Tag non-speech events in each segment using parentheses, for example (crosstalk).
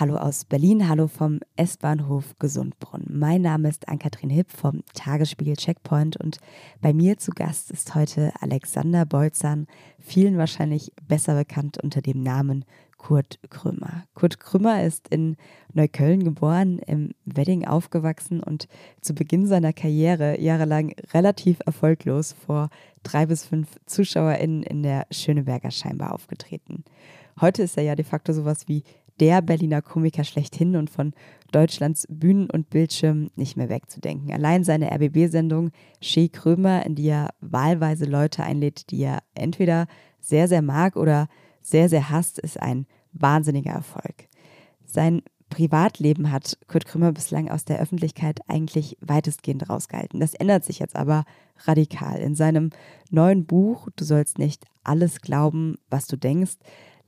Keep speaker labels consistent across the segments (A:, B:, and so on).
A: Hallo aus Berlin, hallo vom S-Bahnhof Gesundbrunn. Mein Name ist Ann-Kathrin Hipp vom Tagesspiegel Checkpoint und bei mir zu Gast ist heute Alexander Bolzan, vielen wahrscheinlich besser bekannt unter dem Namen Kurt Krümmer. Kurt Krümmer ist in Neukölln geboren, im Wedding aufgewachsen und zu Beginn seiner Karriere jahrelang relativ erfolglos vor drei bis fünf ZuschauerInnen in der Schöneberger scheinbar aufgetreten. Heute ist er ja de facto sowas wie der Berliner Komiker schlechthin und von Deutschlands Bühnen und Bildschirmen nicht mehr wegzudenken. Allein seine RBB-Sendung Shea Krömer, in die er wahlweise Leute einlädt, die er entweder sehr, sehr mag oder sehr, sehr hasst, ist ein wahnsinniger Erfolg. Sein Privatleben hat Kurt Krümmer bislang aus der Öffentlichkeit eigentlich weitestgehend rausgehalten. Das ändert sich jetzt aber radikal. In seinem neuen Buch Du sollst nicht alles glauben, was du denkst,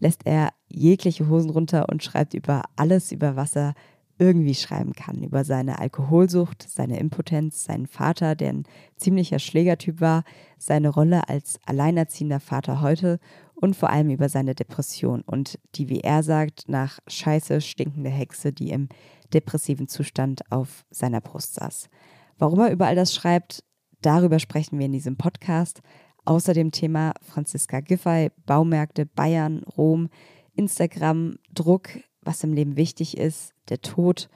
A: lässt er jegliche Hosen runter und schreibt über alles, über was er irgendwie schreiben kann. Über seine Alkoholsucht, seine Impotenz, seinen Vater, der ein ziemlicher Schlägertyp war, seine Rolle als alleinerziehender Vater heute und vor allem über seine Depression und die, wie er sagt, nach Scheiße stinkende Hexe, die im depressiven Zustand auf seiner Brust saß. Warum er über all das schreibt, darüber sprechen wir in diesem Podcast. Außer dem Thema Franziska Giffey, Baumärkte, Bayern, Rom, Instagram, Druck, was im Leben wichtig ist, der Tod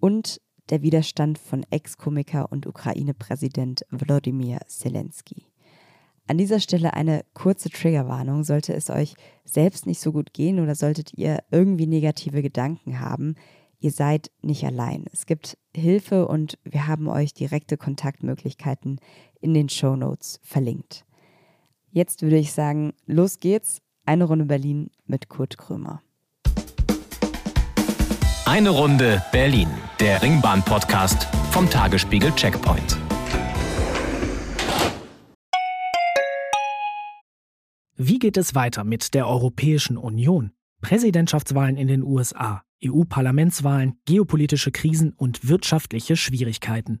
A: und der Widerstand von Ex-Komiker und Ukraine-Präsident Wladimir Zelensky. An dieser Stelle eine kurze Triggerwarnung. Sollte es euch selbst nicht so gut gehen oder solltet ihr irgendwie negative Gedanken haben, ihr seid nicht allein. Es gibt Hilfe und wir haben euch direkte Kontaktmöglichkeiten in den Show Notes verlinkt. Jetzt würde ich sagen, los geht's. Eine Runde Berlin mit Kurt Krömer.
B: Eine Runde Berlin, der Ringbahn-Podcast vom Tagesspiegel Checkpoint.
C: Wie geht es weiter mit der Europäischen Union? Präsidentschaftswahlen in den USA, EU-Parlamentswahlen, geopolitische Krisen und wirtschaftliche Schwierigkeiten.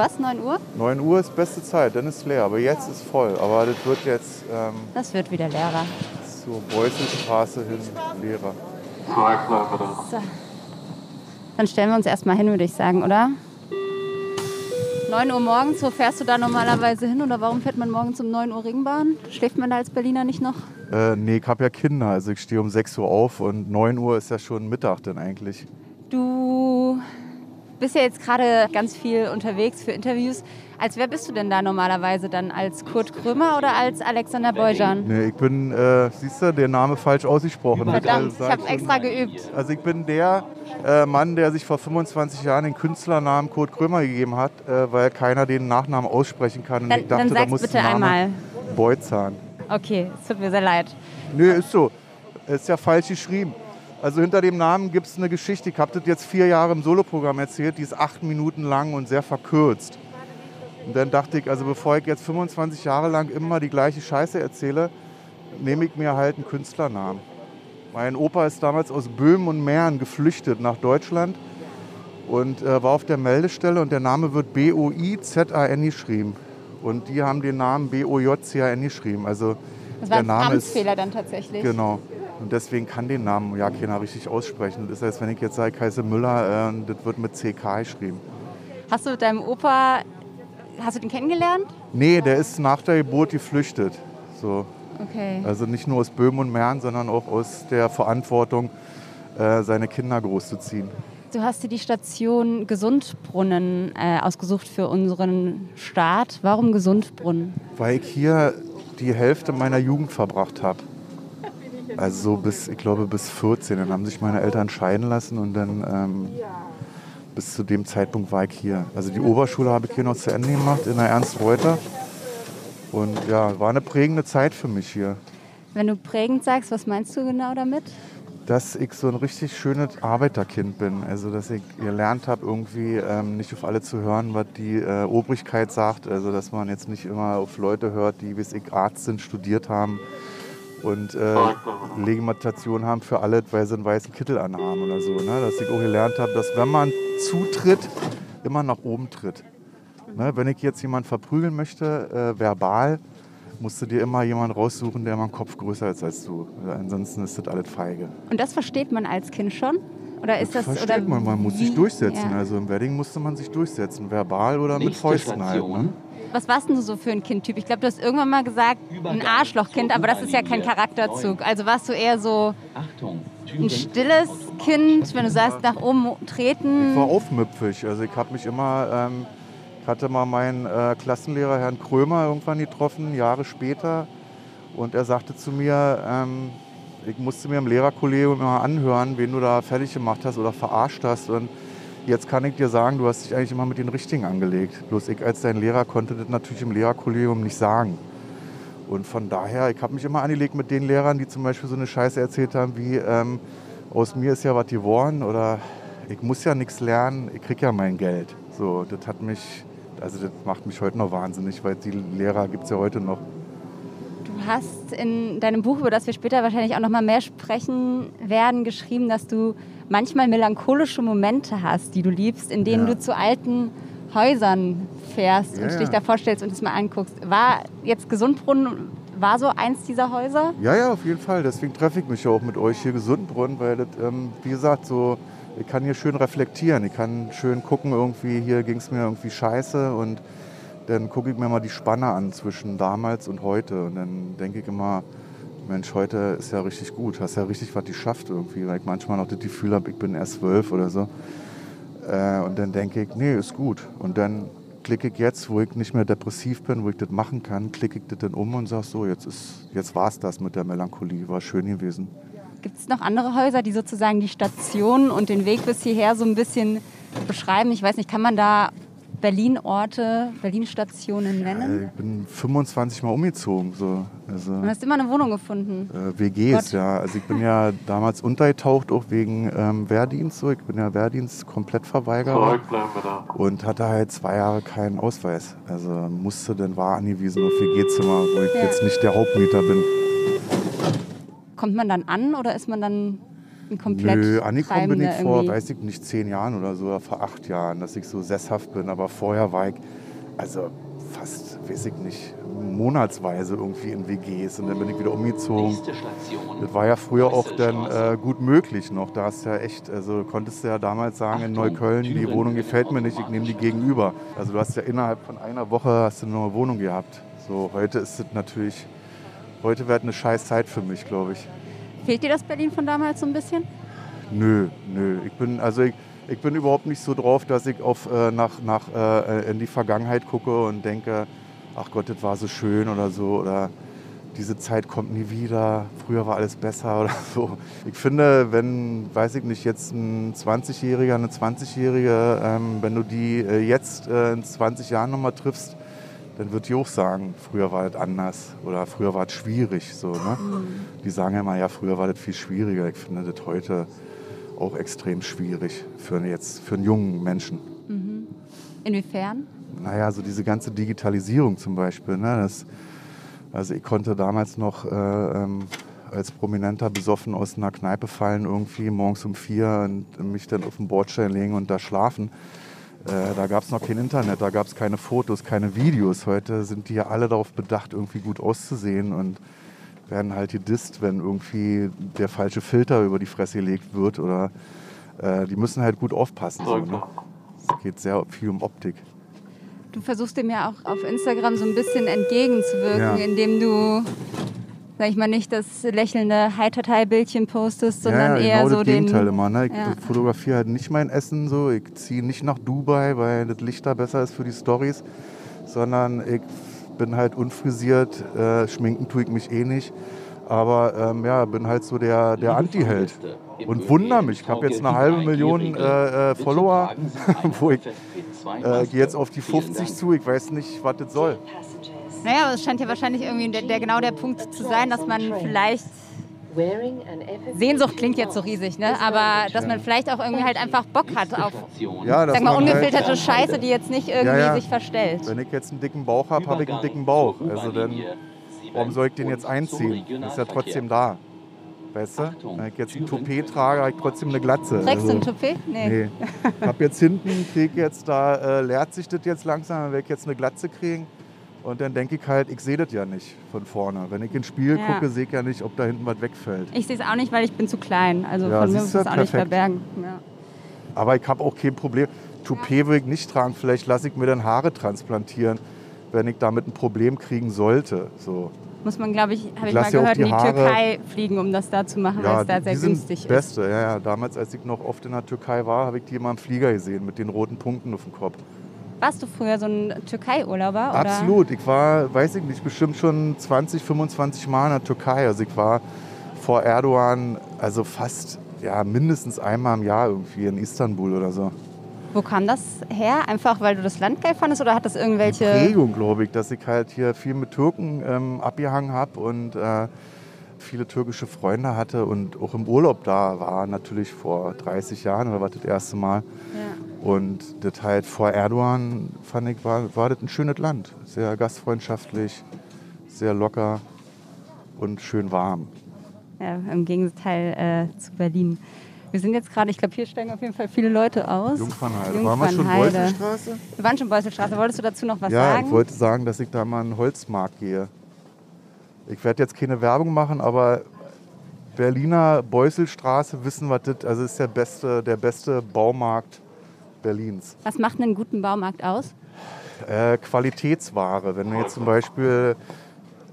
D: Was, 9 Uhr?
E: 9 Uhr ist beste Zeit, dann ist leer. Aber jetzt ist voll. Aber das wird jetzt ähm,
D: Das wird wieder leerer.
E: zur Beuselstraße hin leerer.
D: So. Dann stellen wir uns erstmal hin, würde ich sagen, oder? 9 Uhr morgens, wo fährst du da normalerweise hin oder warum fährt man morgens um 9 Uhr Ringbahn? Schläft man da als Berliner nicht noch?
E: Äh, nee, ich habe ja Kinder. Also ich stehe um 6 Uhr auf und 9 Uhr ist ja schon Mittag dann eigentlich.
D: Du bist ja jetzt gerade ganz viel unterwegs für Interviews. Als wer bist du denn da normalerweise dann? Als Kurt Krömer oder als Alexander Beujan?
E: Nee, ich bin, äh, siehst du, der Name falsch ausgesprochen.
D: Verdammt, ich
E: Also,
D: habe extra geübt.
E: Also ich bin der äh, Mann, der sich vor 25 Jahren den Künstlernamen Kurt Krömer gegeben hat, äh, weil keiner den Nachnamen aussprechen kann. Und
D: Dann,
E: ich dachte,
D: dann
E: da muss
D: bitte einmal.
E: Beuzahn.
D: Okay, es tut mir sehr leid.
E: Nö, ist so. Ist ja falsch geschrieben. Also hinter dem Namen gibt es eine Geschichte. Ich habe das jetzt vier Jahre im Soloprogramm erzählt. Die ist acht Minuten lang und sehr verkürzt. Und dann dachte ich, also bevor ich jetzt 25 Jahre lang immer die gleiche Scheiße erzähle, nehme ich mir halt einen Künstlernamen. Mein Opa ist damals aus Böhmen und Mähren geflüchtet nach Deutschland und äh, war auf der Meldestelle und der Name wird B-O-I-Z-A-N geschrieben. Und die haben den Namen B-O-J-C-A-N geschrieben. Also
D: Das war
E: der
D: ein
E: Name ist
D: Amtsfehler dann tatsächlich.
E: Genau. Und deswegen kann den Namen ja keiner richtig aussprechen. Das als wenn ich jetzt sage, heiße Müller, äh, das wird mit CK geschrieben.
D: Hast du mit deinem Opa, hast du den kennengelernt?
E: Nee, der ist nach der Geburt geflüchtet. So.
D: Okay.
E: Also nicht nur aus Böhmen und Mähren, sondern auch aus der Verantwortung, äh, seine Kinder großzuziehen.
D: Du hast dir die Station Gesundbrunnen äh, ausgesucht für unseren Staat. Warum Gesundbrunnen?
E: Weil ich hier die Hälfte meiner Jugend verbracht habe. Also so bis, ich glaube, bis 14. Dann haben sich meine Eltern scheiden lassen und dann ähm, bis zu dem Zeitpunkt war ich hier. Also die Oberschule habe ich hier noch zu Ende gemacht in der Ernst Reuter. Und ja, war eine prägende Zeit für mich hier.
D: Wenn du prägend sagst, was meinst du genau damit?
E: Dass ich so ein richtig schönes Arbeiterkind bin. Also dass ich gelernt habe, irgendwie ähm, nicht auf alle zu hören, was die äh, Obrigkeit sagt. Also dass man jetzt nicht immer auf Leute hört, die, wie ich, Arzt sind, studiert haben und äh, Legitimation haben für alles, weil sie einen weißen Kittel anhaben oder so. Ne? Dass ich auch gelernt habe, dass wenn man zutritt, immer nach oben tritt. Ne? Wenn ich jetzt jemanden verprügeln möchte, äh, verbal, musst du dir immer jemanden raussuchen, der mal einen Kopf größer ist als du. Ansonsten ist das alles feige.
D: Und das versteht man als Kind schon? Oder ist das,
E: das
D: versteht
E: oder man, man muss sich durchsetzen. Ja. Also im Wedding musste man sich durchsetzen, verbal oder Nächste mit Fäusten halt. Ne?
D: Was warst denn du so für ein Kindtyp? Ich glaube, du hast irgendwann mal gesagt, ein Arschlochkind, aber das ist ja kein Charakterzug. Also warst du eher so ein stilles Kind, wenn du sagst, nach oben treten?
E: Ich war aufmüpfig. Also ich habe mich immer... Ähm, hatte mal meinen äh, Klassenlehrer Herrn Krömer irgendwann getroffen, Jahre später. Und er sagte zu mir, ähm, ich musste mir im Lehrerkollegium immer anhören, wen du da fertig gemacht hast oder verarscht hast. Und jetzt kann ich dir sagen, du hast dich eigentlich immer mit den Richtigen angelegt. Bloß ich als dein Lehrer konnte das natürlich im Lehrerkollegium nicht sagen. Und von daher, ich habe mich immer angelegt mit den Lehrern, die zum Beispiel so eine Scheiße erzählt haben wie, ähm, aus mir ist ja was geworden oder ich muss ja nichts lernen, ich krieg ja mein Geld. So, das hat mich also das macht mich heute noch wahnsinnig, weil die Lehrer gibt es ja heute noch.
D: Du hast in deinem Buch, über das wir später wahrscheinlich auch noch mal mehr sprechen werden, geschrieben, dass du manchmal melancholische Momente hast, die du liebst, in denen ja. du zu alten Häusern fährst ja, und dich da vorstellst und es mal anguckst. War jetzt Gesundbrunnen, war so eins dieser Häuser?
E: Ja, ja, auf jeden Fall. Deswegen treffe ich mich ja auch mit euch hier Gesundbrunnen, weil das, ähm, wie gesagt, so ich kann hier schön reflektieren. Ich kann schön gucken, irgendwie hier ging es mir irgendwie scheiße und dann gucke ich mir mal die Spanne an zwischen damals und heute. Und dann denke ich immer, Mensch, heute ist ja richtig gut, hast ja richtig was geschafft irgendwie, weil ich manchmal noch das Gefühl habe, ich bin erst zwölf oder so. Äh, und dann denke ich, nee, ist gut. Und dann klicke ich jetzt, wo ich nicht mehr depressiv bin, wo ich das machen kann, klicke ich das dann um und sage so, jetzt, jetzt war es das mit der Melancholie, war schön gewesen.
D: Gibt es noch andere Häuser, die sozusagen die Station und den Weg bis hierher so ein bisschen beschreiben? Ich weiß nicht, kann man da Berlin-Orte, Berlin-Stationen nennen?
E: ich bin 25 Mal umgezogen. So.
D: Also, du hast immer eine Wohnung gefunden?
E: Äh, WGs, Gott. ja. Also ich bin ja damals untergetaucht, auch wegen ähm, Wehrdienst. So. Ich bin ja Wehrdienst komplett verweigert. Und hatte halt zwei Jahre keinen Ausweis. Also musste dann war angewiesen auf WG-Zimmer, wo ich ja. jetzt nicht der Hauptmieter bin.
D: Kommt man dann an oder ist man dann ein komplett Nö,
E: angekommen bin ich vor, weiß ich nicht, zehn Jahren oder so, oder vor acht Jahren, dass ich so sesshaft bin. Aber vorher war ich, also fast, weiß ich nicht, monatsweise irgendwie in WGs und dann bin ich wieder umgezogen. Das war ja früher auch dann äh, gut möglich noch. Da hast du ja echt, also konntest du ja damals sagen in Neukölln, die Wohnung gefällt mir nicht, ich nehme die gegenüber. Also du hast ja innerhalb von einer Woche hast du eine neue Wohnung gehabt. So heute ist es natürlich heute wäre eine scheiß Zeit für mich, glaube ich.
D: Fehlt dir das Berlin von damals so ein bisschen?
E: Nö, nö. Ich bin, also ich, ich bin überhaupt nicht so drauf, dass ich auf, äh, nach, nach, äh, in die Vergangenheit gucke und denke, ach Gott, das war so schön oder so. Oder diese Zeit kommt nie wieder, früher war alles besser (laughs) oder so. Ich finde, wenn, weiß ich nicht, jetzt ein 20-Jähriger, eine 20-Jährige, ähm, wenn du die äh, jetzt äh, in 20 Jahren nochmal triffst, dann wird die auch sagen, früher war das anders oder früher war es schwierig. So, ne? Mhm. Die sagen ja immer, ja, früher war das viel schwieriger. Ich finde das heute auch extrem schwierig für, jetzt, für einen jungen Menschen.
D: Mhm. Inwiefern?
E: Naja, so diese ganze Digitalisierung zum Beispiel. Ne? Das, also ich konnte damals noch äh, ähm, als Prominenter besoffen aus einer Kneipe fallen, irgendwie morgens um vier und mich dann auf den Bordstein legen und da schlafen. Äh, da gab es noch kein Internet, da gab es keine Fotos, keine Videos. Heute sind die ja alle darauf bedacht, irgendwie gut auszusehen und werden halt gedisst, wenn irgendwie der falsche Filter über die Fresse gelegt wird. Oder äh, die müssen halt gut aufpassen. So, ne? Es geht sehr viel um Optik.
D: Du versuchst dem ja auch auf Instagram so ein bisschen entgegenzuwirken, ja. indem du sag ich mal, nicht das lächelnde Heiterteil-Bildchen postest, sondern ja, ja, genau eher so
E: das Gegenteil
D: den...
E: immer. Ne? Ich ja. fotografiere halt nicht mein Essen so, ich ziehe nicht nach Dubai, weil das Licht da besser ist für die Stories, sondern ich bin halt unfrisiert, äh, schminken tue ich mich eh nicht. Aber ähm, ja, bin halt so der, der Anti-Held. Und wundere mich, ich habe jetzt eine halbe Million äh, äh, Follower, (laughs) wo ich äh, gehe jetzt auf die 50 zu, ich weiß nicht, was das soll.
D: Naja, aber es scheint ja wahrscheinlich irgendwie der, der, genau der Punkt zu sein, dass man vielleicht Sehnsucht klingt jetzt so riesig, ne? aber dass man vielleicht auch irgendwie halt einfach Bock hat auf
E: Ja,
D: sag mal,
E: man
D: ungefilterte
E: halt,
D: Scheiße, die jetzt nicht irgendwie
E: Ja, ja.
D: sich verstellt.
E: wenn ich jetzt einen dicken Bauch habe, habe ich einen dicken Bauch. Also dann, warum soll ich den jetzt einziehen? Ist ja trotzdem da. Weißt du? Wenn ich jetzt ein Toupet trage, habe ich trotzdem eine Glatze.
D: Trägst du
E: Also-
D: ein Toupet? Nee.
E: Nee. (laughs) Ich habe jetzt hinten, krieg jetzt da, äh, leert sich das jetzt langsam, dann werde ich jetzt eine Glatze kriegen. Und dann denke ich halt, ich sehe das ja nicht von vorne. Wenn ich ins Spiel
D: Ja.
E: gucke, sehe ich ja nicht, ob da hinten was wegfällt.
D: Ich sehe es auch nicht, weil ich bin zu klein. Also
E: Ja,
D: von mir muss es auch nicht verbergen. Ja.
E: Aber ich habe auch kein Problem. Toupet will ich nicht tragen. Vielleicht lasse ich mir dann Haare transplantieren, wenn ich damit ein Problem kriegen sollte. So.
D: Muss man, glaube ich, habe ich mal gehört, in
E: die
D: die
E: Haare-
D: Türkei fliegen, um das da zu machen, weil es da sehr
E: die sind
D: günstig ist.
E: Beste, ja, ja. Damals, als ich noch oft in der Türkei war, habe ich die immer im Flieger gesehen mit den roten Punkten auf dem Kopf.
D: Warst du früher so ein Türkei-Urlauber?
E: Absolut. Ich war, weiß ich nicht, bestimmt schon 20, 25 Mal in der Türkei. Also ich war vor Erdogan, also fast, ja, mindestens einmal im Jahr irgendwie in Istanbul oder so.
D: Wo kam das her? Einfach, weil du das Land geil fandest oder hat das irgendwelche...
E: Prägung, glaube ich, dass ich halt hier viel mit Türken ähm, abgehangen habe und äh, viele türkische Freunde hatte und auch im Urlaub da war, natürlich vor 30 Jahren oder was das erste Mal.
D: Ja.
E: Und das halt vor Erdogan, fand ich, war, war das ein schönes Land. Sehr gastfreundschaftlich, sehr locker und schön warm.
D: Ja, Im Gegenteil äh, zu Berlin. Wir sind jetzt gerade, ich glaube, hier steigen auf jeden Fall viele Leute aus.
E: Jungfernheide. Waren wir schon
D: Jungfernheide.
E: Beutelstraße?
D: Wir waren schon Beuselstraße. Wolltest du dazu noch was
E: ja,
D: sagen?
E: ich wollte sagen, dass ich da mal in den Holzmarkt gehe. Ich werde jetzt keine Werbung machen, aber Berliner Beuselstraße wissen, was das also ist der beste, der beste Baumarkt Berlins.
D: was macht einen guten Baumarkt aus?
E: Äh, Qualitätsware. Wenn wir jetzt zum Beispiel,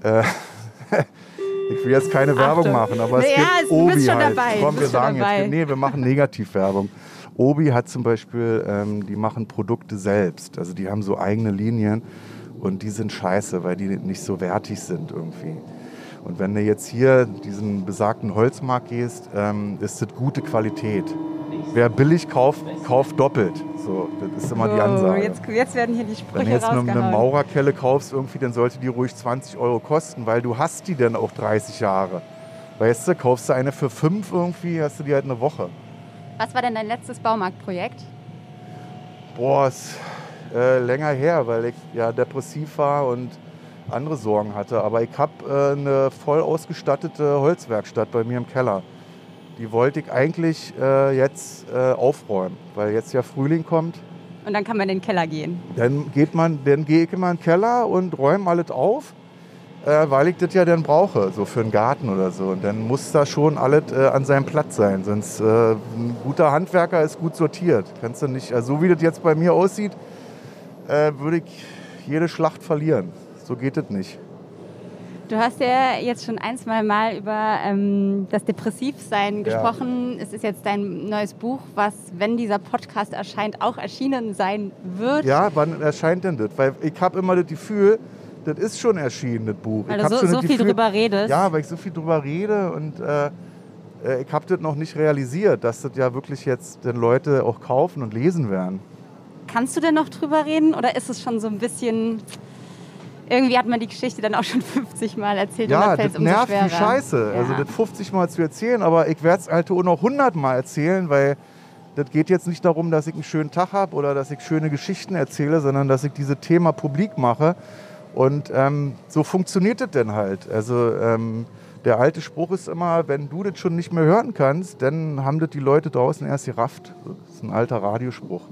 E: äh, (laughs) ich will jetzt keine Werbung
D: Achtung.
E: machen, aber es
D: Ja,
E: gibt Obi
D: schon
E: halt.
D: dabei,
E: Komm, wir sagen
D: dabei.
E: jetzt, nee, wir machen Negativwerbung. Obi hat zum Beispiel, ähm, die machen Produkte selbst. Also die haben so eigene Linien und die sind scheiße, weil die nicht so wertig sind irgendwie. Und wenn du jetzt hier diesen besagten Holzmarkt gehst, ähm, ist das gute Qualität. Wer billig kauft, kauft doppelt. So, das ist immer die
D: Oh,
E: Ansage.
D: jetzt, jetzt werden hier die
E: Wenn
D: Sprüche
E: du jetzt eine, eine. Maurerkelle kaufst, irgendwie, dann sollte die ruhig 20 Euro kosten, weil du hast die dann auch 30 Jahre. Weißt du, kaufst du eine für 5 irgendwie, hast du die halt eine Woche.
D: Was war denn dein letztes Baumarktprojekt?
E: Boah, ist äh, länger her, weil ich ja depressiv war und andere Sorgen hatte. Aber ich habe äh, eine voll ausgestattete Holzwerkstatt bei mir im Keller. Die wollte ich eigentlich äh, jetzt äh, aufräumen, weil jetzt ja Frühling kommt.
D: Und dann kann man in den Keller gehen.
E: Dann geht man, dann gehe ich immer in den Keller und räume alles auf, äh, weil ich das ja dann brauche, so für einen Garten oder so. Und dann muss da schon alles äh, an seinem Platz sein. Sonst ein guter Handwerker ist gut sortiert. Kannst du nicht, also so wie das jetzt bei mir aussieht, äh, würde ich jede Schlacht verlieren. So geht es nicht.
D: Du hast ja jetzt schon ein, zwei Mal über ähm, das Depressivsein gesprochen. Es ist jetzt dein neues Buch, was, wenn dieser Podcast erscheint, auch erschienen sein wird.
E: Ja, wann erscheint denn das? Weil ich habe immer das Gefühl, das ist schon erschienen, das Buch.
D: Weil
E: ich
D: du so, so viel
E: Gefühl-
D: drüber redest.
E: Ja, weil ich so viel drüber rede und äh, äh, ich habe das noch nicht realisiert, dass das ja wirklich jetzt den Leute auch kaufen und lesen werden.
D: Kannst du denn noch drüber reden oder ist es schon so ein bisschen. Irgendwie hat man die Geschichte dann auch schon (laughs) 50 Mal erzählt und
E: Ja,
D: fällt
E: das
D: umso
E: nervt wie Scheiße.
D: Ja.
E: Also das 50 Mal zu erzählen, aber ich werde es halt auch noch 100 Mal erzählen, weil das geht jetzt nicht darum, dass ich einen schönen Tag habe oder dass ich schöne Geschichten erzähle, sondern dass ich dieses Thema publik mache. Und ähm, so funktioniert das denn halt. Also ähm, der alte Spruch ist immer, wenn du das schon nicht mehr hören kannst, dann haben das die Leute draußen erst gerafft. Das ist ein alter Radiospruch.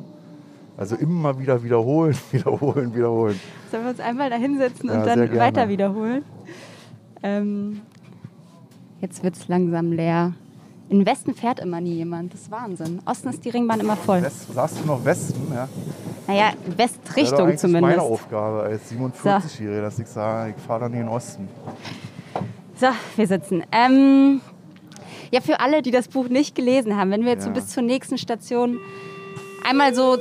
E: Also immer wieder wiederholen, (laughs) wiederholen, wiederholen.
D: Sollen wir uns einmal da hinsetzen
E: Ja,
D: und
E: sehr
D: dann weiter wiederholen? Ähm, jetzt wird es langsam leer. In Westen fährt immer nie jemand. Das ist Wahnsinn. Osten ist die Ringbahn immer voll.
E: West, sagst du noch Westen? Ja.
D: Naja,
E: Das ist
D: Westrichtung
E: eigentlich
D: zumindest.
E: meine Aufgabe als 47-Jähriger, dass ich sage, ich fahre nie in den Osten.
D: So, wir sitzen. Ähm, ja, für alle, die das Buch nicht gelesen haben, wenn wir jetzt so
E: Ja.
D: bis zur nächsten Station einmal so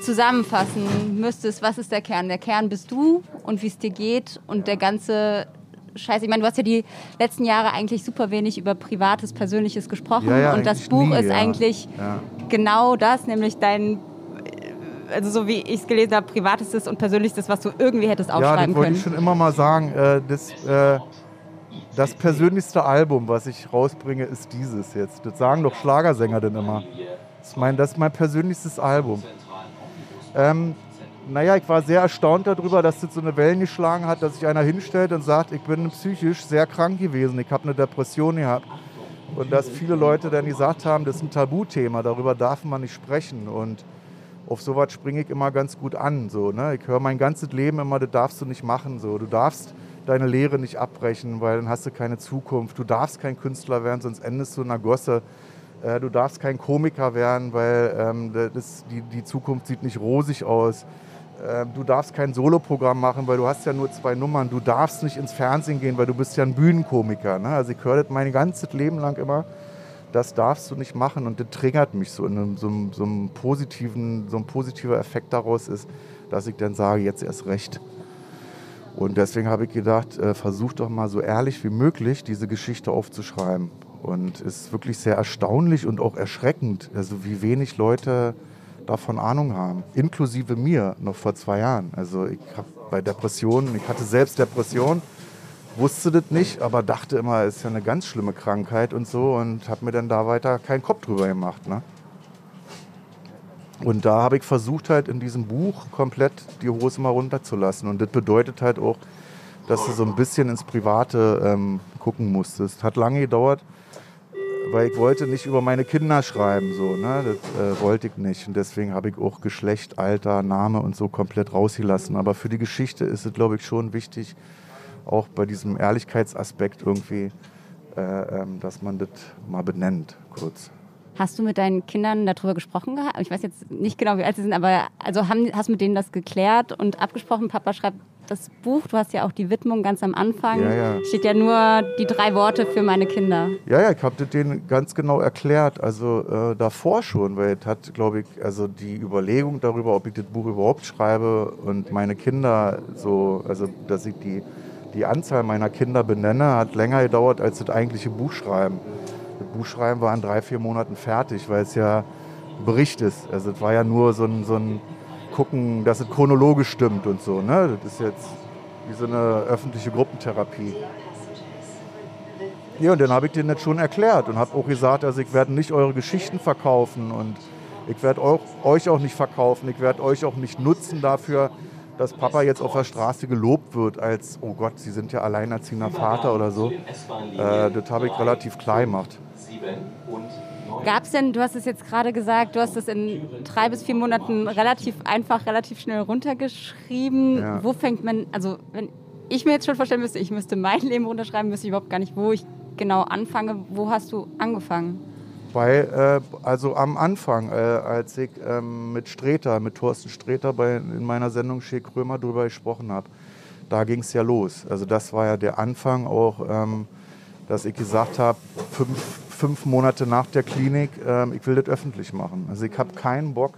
D: zusammenfassen müsstest, was ist der Kern? Der Kern bist du und wie es dir geht und der ganze Scheiß. Ich meine, du hast ja die letzten Jahre eigentlich super wenig über Privates, Persönliches gesprochen
E: Ja, ja,
D: und das Buch
E: nie,
D: ist
E: ja.
D: eigentlich
E: Ja.
D: genau das, nämlich dein, also so wie ich es gelesen habe, Privatestes und Persönlichstes, was du irgendwie hättest
E: Ja,
D: aufschreiben
E: das wollte
D: können.
E: ich schon immer mal sagen. Äh, das, äh, das persönlichste Album, was ich rausbringe, ist dieses jetzt. Das sagen doch Schlagersänger denn immer. Das ist mein, das ist mein persönlichstes Album. Ähm, naja, ich war sehr erstaunt darüber, dass das so eine Wellen geschlagen hat, dass sich einer hinstellt und sagt, ich bin psychisch sehr krank gewesen, ich habe eine Depression gehabt. Und dass viele Leute dann gesagt haben, das ist ein Tabuthema, darüber darf man nicht sprechen. Und auf sowas springe ich immer ganz gut an. So, ne? Ich höre mein ganzes Leben immer, das darfst du nicht machen. So. Du darfst deine Lehre nicht abbrechen, weil dann hast du keine Zukunft. Du darfst kein Künstler werden, sonst endest du in einer Gosse. Äh, du darfst kein Komiker werden, weil ähm, das, die, die Zukunft sieht nicht rosig aus. Äh, du darfst kein Soloprogramm machen, weil du hast ja nur zwei Nummern. Du darfst nicht ins Fernsehen gehen, weil du bist ja ein Bühnenkomiker. Ne? Also ich höre das mein ganzes Leben lang immer, das darfst du nicht machen und das triggert mich so in einem, so, einem, so einem positiven, so ein positiver Effekt daraus ist, dass ich dann sage, jetzt erst recht. Und deswegen habe ich gedacht, äh, versuch doch mal so ehrlich wie möglich diese Geschichte aufzuschreiben. Und ist wirklich sehr erstaunlich und auch erschreckend, also wie wenig Leute davon Ahnung haben, inklusive mir noch vor zwei Jahren. Also ich habe bei Depressionen, ich hatte selbst Depressionen, wusste das nicht, aber dachte immer, es ist ja eine ganz schlimme Krankheit und so und habe mir dann da weiter keinen Kopf drüber gemacht. Ne? Und da habe ich versucht halt in diesem Buch komplett die Hose mal runterzulassen. Und das bedeutet halt auch, dass du so ein bisschen ins Private ähm, gucken musstest. Hat lange gedauert, weil ich wollte nicht über meine Kinder schreiben, so, ne? das äh, wollte ich nicht. Und deswegen habe ich auch Geschlecht, Alter, Name und so komplett rausgelassen. Aber für die Geschichte ist es, glaube ich, schon wichtig, auch bei diesem Ehrlichkeitsaspekt irgendwie, äh, ähm, dass man das mal benennt, kurz.
D: Hast du mit deinen Kindern darüber gesprochen gehabt? Ich weiß jetzt nicht genau, wie alt sie sind, aber also haben, hast du mit denen das geklärt und abgesprochen? Papa schreibt das Buch, du hast ja auch die Widmung ganz am Anfang. Ja, ja. Steht ja nur die drei Worte für meine Kinder.
E: Ja, ja, ich habe denen ganz genau erklärt. Also äh, davor schon, weil es hat, glaube ich, also die Überlegung darüber, ob ich das Buch überhaupt schreibe und meine Kinder so, also dass ich die, die Anzahl meiner Kinder benenne, hat länger gedauert als das eigentliche Buchschreiben. Das Buchschreiben war in drei, vier Monaten fertig, weil es ja Bericht ist. Also es war ja nur so ein, so ein gucken, dass es chronologisch stimmt und so. Ne? Das ist jetzt wie so eine öffentliche Gruppentherapie. Ja, und dann habe ich denen das schon erklärt und habe auch gesagt, also ich werde nicht eure Geschichten verkaufen und ich werde euch auch nicht verkaufen, ich werde euch auch nicht nutzen dafür, dass Papa jetzt auf der Straße gelobt wird als, oh Gott, Sie sind ja alleinerziehender Vater oder so. Äh, das habe ich relativ klar gemacht.
D: Gab es denn, du hast es jetzt gerade gesagt, du hast es in drei bis vier Monaten relativ einfach, relativ schnell runtergeschrieben. Ja. Wo fängt man, also wenn ich mir jetzt schon vorstellen müsste, ich müsste mein Leben runterschreiben, wüsste ich überhaupt gar nicht, wo ich genau anfange. Wo hast du angefangen?
E: Bei, äh, also am Anfang, äh, als ich ähm, mit Streter, mit Thorsten Streter bei, in meiner Sendung Schick Krömer drüber gesprochen habe, da ging es ja los. Also das war ja der Anfang auch, ähm, dass ich gesagt habe, fünf, fünf Monate nach der Klinik, äh, ich will das öffentlich machen. Also ich habe keinen Bock,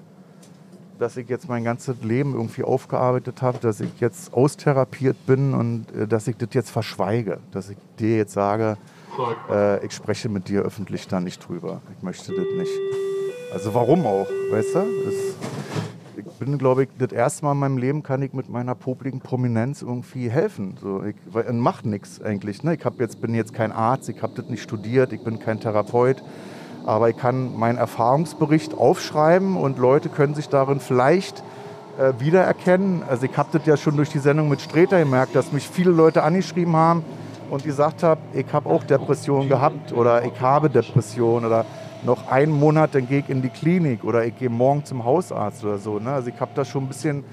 E: dass ich jetzt mein ganzes Leben irgendwie aufgearbeitet habe, dass ich jetzt austherapiert bin und äh, dass ich das jetzt verschweige, dass ich dir jetzt sage, äh, ich spreche mit dir öffentlich da nicht drüber. Ich möchte das nicht. Also warum auch, weißt du? Das, bin, glaube ich, das erste Mal in meinem Leben kann ich mit meiner popligen Prominenz irgendwie helfen. So, ich mache nichts eigentlich. Ne? Ich jetzt, bin jetzt kein Arzt, ich habe das nicht studiert, ich bin kein Therapeut. Aber ich kann meinen Erfahrungsbericht aufschreiben und Leute können sich darin vielleicht äh, wiedererkennen. Also ich habe das ja schon durch die Sendung mit Streter gemerkt, dass mich viele Leute angeschrieben haben und gesagt haben, ich habe auch Depressionen gehabt oder ich habe Depressionen oder noch einen Monat, dann gehe ich in die Klinik oder ich gehe morgen zum Hausarzt oder so. Ne? Also ich habe da schon ein bisschen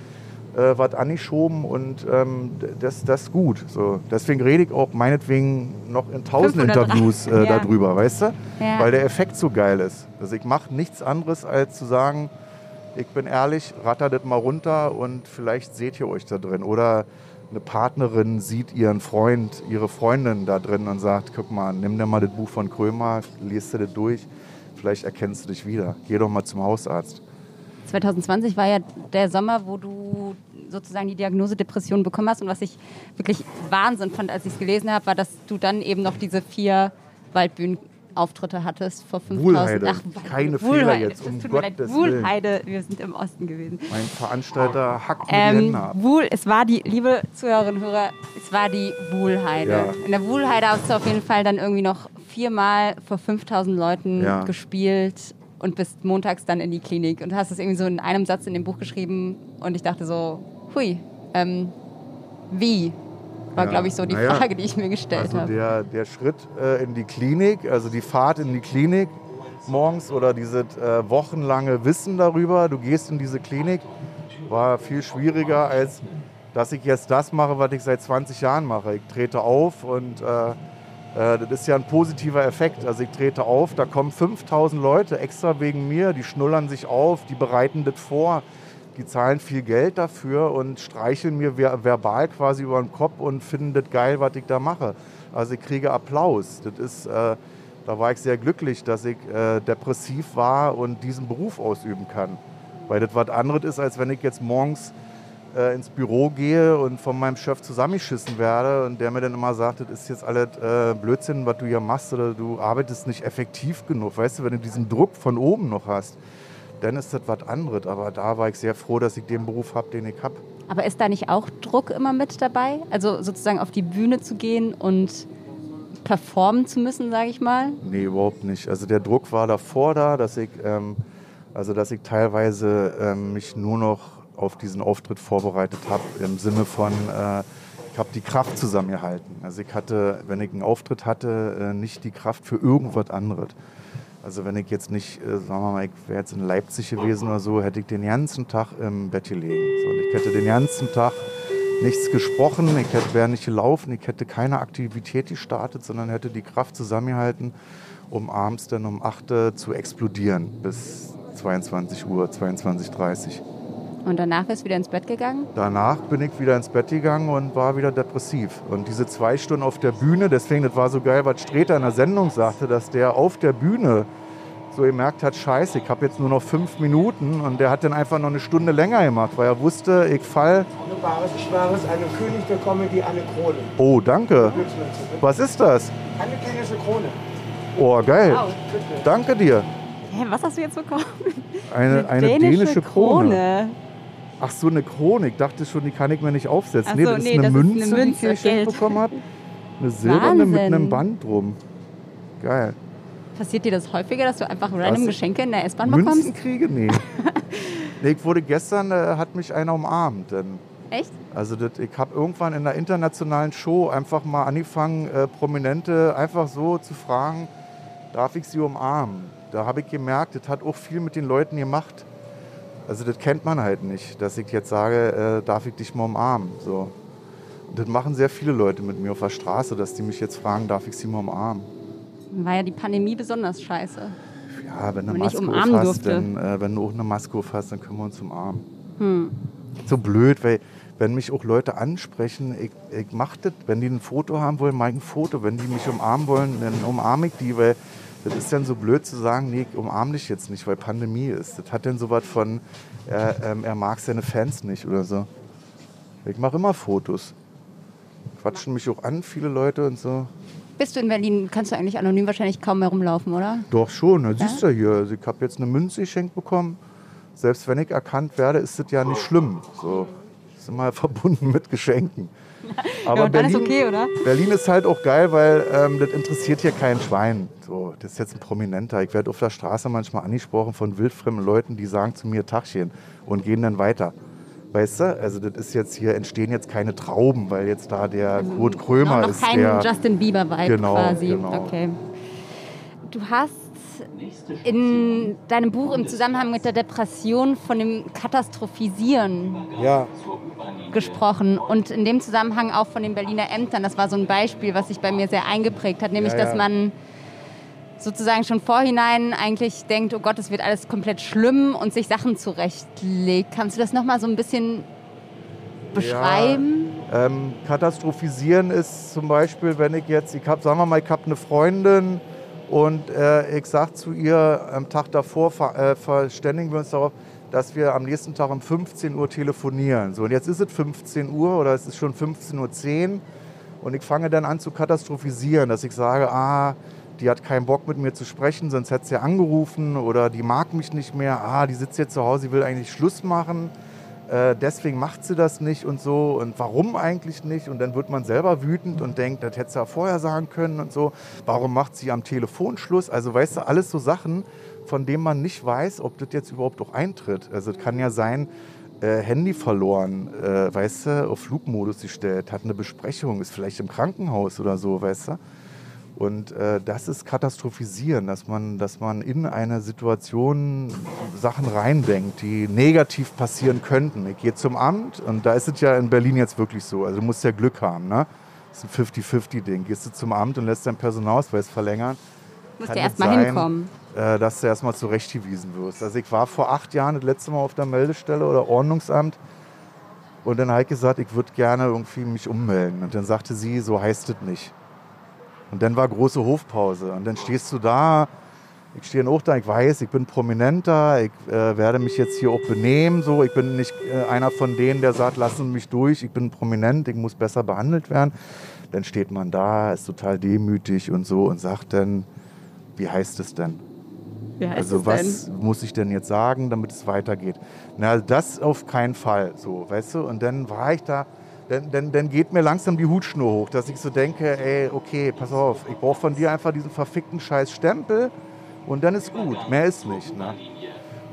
E: äh, was angeschoben und ähm, das, das ist gut. So. Deswegen rede ich auch meinetwegen noch in tausend Interviews äh, (laughs) ja. darüber, weißt du? Ja. Weil der Effekt so geil ist. Also ich mache nichts anderes, als zu sagen, ich bin ehrlich, ratter das mal runter und vielleicht seht ihr euch da drin. Oder eine Partnerin sieht ihren Freund, ihre Freundin da drin und sagt, guck mal, nimm dir mal das Buch von Krömer, liest dir das durch vielleicht erkennst du dich wieder. Geh doch mal zum Hausarzt.
D: 2020 war ja der Sommer, wo du sozusagen die Diagnose Depression bekommen hast. Und was ich wirklich Wahnsinn fand, als ich es gelesen habe, war, dass du dann eben noch diese vier Waldbühnen Auftritte hattest vor 5000
E: Wuhlheide.
D: Ach,
E: Keine
D: Wuhlheide.
E: Fehler jetzt, um
D: tut mir leid.
E: Gottes Willen.
D: Wuhlheide, wir sind im Osten gewesen.
E: Mein Veranstalter hackt mir
D: Ähm,
E: ab.
D: Wuhl, es war die, liebe Zuhörerinnen und Hörer, es war die Wuhlheide.
E: Ja.
D: In der Wuhlheide hast du auf jeden Fall dann irgendwie noch viermal vor 5000 Leuten
E: Ja.
D: gespielt und bist montags dann in die Klinik. Und du hast es irgendwie so in einem Satz in dem Buch geschrieben und ich dachte so, hui, ähm, wie? War,
E: Ja.
D: glaube ich, so die
E: Naja,
D: Frage, die ich mir gestellt
E: Also
D: habe.
E: der, der Schritt äh, in die Klinik, also die Fahrt in die Klinik morgens oder dieses äh, wochenlange Wissen darüber, du gehst in diese Klinik, war viel schwieriger, als dass ich jetzt das mache, was ich seit 20 Jahren mache. Ich trete auf und äh, äh, das ist ja ein positiver Effekt. Also ich trete auf, da kommen 5000 Leute extra wegen mir, die schnullern sich auf, die bereiten das vor, die zahlen viel Geld dafür und streicheln mir ver verbal quasi über den Kopf und finden das geil, was ich da mache. Also ich kriege Applaus. Das ist, äh, da war ich sehr glücklich, dass ich äh, depressiv war und diesen Beruf ausüben kann. Weil das was anderes ist, als wenn ich jetzt morgens äh, ins Büro gehe und von meinem Chef zusammengeschissen werde und der mir dann immer sagt, das ist jetzt alles äh, Blödsinn, was du hier machst oder du arbeitest nicht effektiv genug. Weißt du, wenn du diesen Druck von oben noch hast, dann ist das was anderes. Aber da war ich sehr froh, dass ich den Beruf habe, den ich habe.
D: Aber ist da nicht auch Druck immer mit dabei? Also sozusagen auf die Bühne zu gehen und performen zu müssen, sage ich mal?
E: Nee, überhaupt nicht. Also der Druck war davor da, dass ich, ähm, also dass ich teilweise ähm, mich nur noch auf diesen Auftritt vorbereitet habe, im Sinne von, äh, ich habe die Kraft zusammengehalten. Also ich hatte, wenn ich einen Auftritt hatte, äh, nicht die Kraft für irgendwas anderes. Also wenn ich jetzt nicht, äh, sagen wir mal, ich wäre jetzt in Leipzig gewesen oder so, hätte ich den ganzen Tag im Bett gelegen. So, und ich hätte den ganzen Tag nichts gesprochen, ich hätte, wäre nicht gelaufen, ich hätte keine Aktivität gestartet, sondern hätte die Kraft zusammengehalten, um abends dann um 8 Uhr zu explodieren bis 22 Uhr, 22.30 Uhr.
D: Und danach bist du wieder ins Bett gegangen?
E: Danach bin ich wieder ins Bett gegangen und war wieder depressiv. Und diese zwei Stunden auf der Bühne, deswegen, das war so geil, was Streter in der Sendung sagte, dass der auf der Bühne so gemerkt hat, scheiße, ich habe jetzt nur noch fünf Minuten und der hat dann einfach noch eine Stunde länger gemacht, weil er wusste, ich fall.
F: Eine König der Comedy, Anne Krone.
E: Oh, danke. Was ist das?
F: Eine dänische Krone.
E: Oh, geil.
D: Wow.
E: Danke dir.
D: Hä, was hast du jetzt bekommen?
E: Eine, eine dänische, Krone. Ach so, eine. Ich dachte schon, die kann ich mir nicht aufsetzen.
D: Ach
E: nee,
D: so,
E: das ist
D: nee,
E: eine
D: das ist eine
E: Münze, die
D: Münze,
E: ich geschenkt bekommen habe. Eine silberne mit einem Band drum. Geil.
D: Passiert dir das häufiger, dass du einfach random
E: Was?
D: Geschenke in der S-Bahn
E: Münzen
D: bekommst?
E: kriege? Nee. (laughs) nee, ich wurde gestern, äh, hat mich einer umarmt. Denn,
D: Echt?
E: also das, ich habe irgendwann in einer internationalen Show einfach mal angefangen, äh, Prominente einfach so zu fragen, darf ich sie umarmen? Da habe ich gemerkt, das hat auch viel mit den Leuten gemacht. Also das kennt man halt nicht, dass ich jetzt sage, äh, darf ich dich mal umarmen? So. Und das machen sehr viele Leute mit mir auf der Straße, dass die mich jetzt fragen, darf ich sie mal umarmen?
D: War ja die Pandemie besonders scheiße.
E: Ja, wenn du eine Maske hast, dann, äh, wenn du auch eine Maske auf hast, dann können wir uns umarmen.
D: Hm.
E: So blöd, weil wenn mich auch Leute ansprechen, ich, ich mach das, wenn die ein Foto haben wollen, mach ich ein Foto. Wenn die mich umarmen wollen, dann umarme ich die, weil das ist dann so blöd zu sagen, nee, ich umarme dich jetzt nicht, weil Pandemie ist. Das hat dann so was von, er, ähm, er mag seine Fans nicht oder so. Ich mache immer Fotos. Quatschen mich auch an, viele Leute und so.
D: Bist du in Berlin, kannst du eigentlich anonym wahrscheinlich kaum mehr rumlaufen, oder?
E: Doch schon, das siehst du hier. Also ich habe jetzt eine Münze geschenkt bekommen. Selbst wenn ich erkannt werde, ist das ja nicht schlimm. So, ist immer (laughs) verbunden mit Geschenken. (laughs) Aber
D: Ja, ist okay, oder?
E: Berlin ist halt auch geil, weil ähm, das interessiert hier kein Schwein. So, das ist jetzt ein Prominenter. Ich werde auf der Straße manchmal angesprochen von wildfremden Leuten, die sagen zu mir Tachchen und gehen dann weiter. Weißt du, also das ist jetzt hier, entstehen jetzt keine Trauben, weil jetzt da der Kurt Krömer
D: noch, noch
E: ist.
D: kein
E: der,
D: Justin Bieber-Vibe
E: Genau,
D: quasi.
E: genau.
D: Okay. Du hast in deinem Buch im Zusammenhang mit der Depression von dem Katastrophisieren
E: ja,
D: gesprochen und in dem Zusammenhang auch von den Berliner Ämtern. Das war so ein Beispiel, was sich bei mir sehr eingeprägt hat, nämlich
E: Ja, ja.
D: dass man sozusagen schon vorhinein eigentlich denkt, oh Gott, es wird alles komplett schlimm und sich Sachen zurechtlegt. Kannst du das nochmal so ein bisschen beschreiben?
E: Ähm, katastrophisieren ist zum Beispiel, wenn ich jetzt, ich habe, sagen wir mal, ich habe eine Freundin und äh, ich sage zu ihr am Tag davor, ver, äh, verständigen wir uns darauf, dass wir am nächsten Tag um 15 Uhr telefonieren. So, und jetzt ist es 15 Uhr oder es ist schon 15.10 Uhr und ich fange dann an zu katastrophisieren, dass ich sage, ah, die hat keinen Bock mit mir zu sprechen, sonst hätte sie angerufen oder die mag mich nicht mehr, ah, die sitzt jetzt zu Hause, sie will eigentlich Schluss machen, äh, deswegen macht sie das nicht und so und warum eigentlich nicht und dann wird man selber wütend und denkt, das hätte sie ja vorher sagen können und so, warum macht sie am Telefon Schluss, also weißt du, alles so Sachen, von denen man nicht weiß, ob das jetzt überhaupt auch eintritt. Also es kann ja sein, äh, Handy verloren, äh, weißt du, auf Flugmodus gestellt, hat eine Besprechung, ist vielleicht im Krankenhaus oder so, weißt du. Und äh, das ist katastrophisieren, dass man, dass man in eine Situation Sachen reindenkt, die negativ passieren könnten. Ich gehe zum Amt und da ist es ja in Berlin jetzt wirklich so. Also du musst ja Glück haben. Ne? Das ist ein 50-50-Ding. Gehst du zum Amt und lässt deinen Personalausweis verlängern.
D: Musst du erstmal hinkommen.
E: Äh, dass du erstmal zurechtgewiesen wirst. Also ich war vor acht Jahren das letzte Mal auf der Meldestelle oder Ordnungsamt und dann habe ich gesagt, ich würde gerne irgendwie mich ummelden. Und dann sagte sie, so heißt es nicht. Und dann war große Hofpause. Und dann stehst du da, ich stehe auch da, ich weiß, ich bin Prominenter, ich äh, werde mich jetzt hier auch benehmen. So. Ich bin nicht äh, einer von denen, der sagt, lassen mich durch, ich bin prominent, ich muss besser behandelt werden. Dann steht man da, ist total demütig und so und sagt dann, wie heißt es denn? also was denn? muss ich denn jetzt sagen, damit es weitergeht? Na, das auf keinen Fall, so, weißt du? Und dann war ich da dann, dann, dann geht mir langsam die Hutschnur hoch, dass ich so denke, ey, okay, pass auf, ich brauche von dir einfach diesen verfickten scheiß Stempel und dann ist gut, mehr ist nicht. Ne?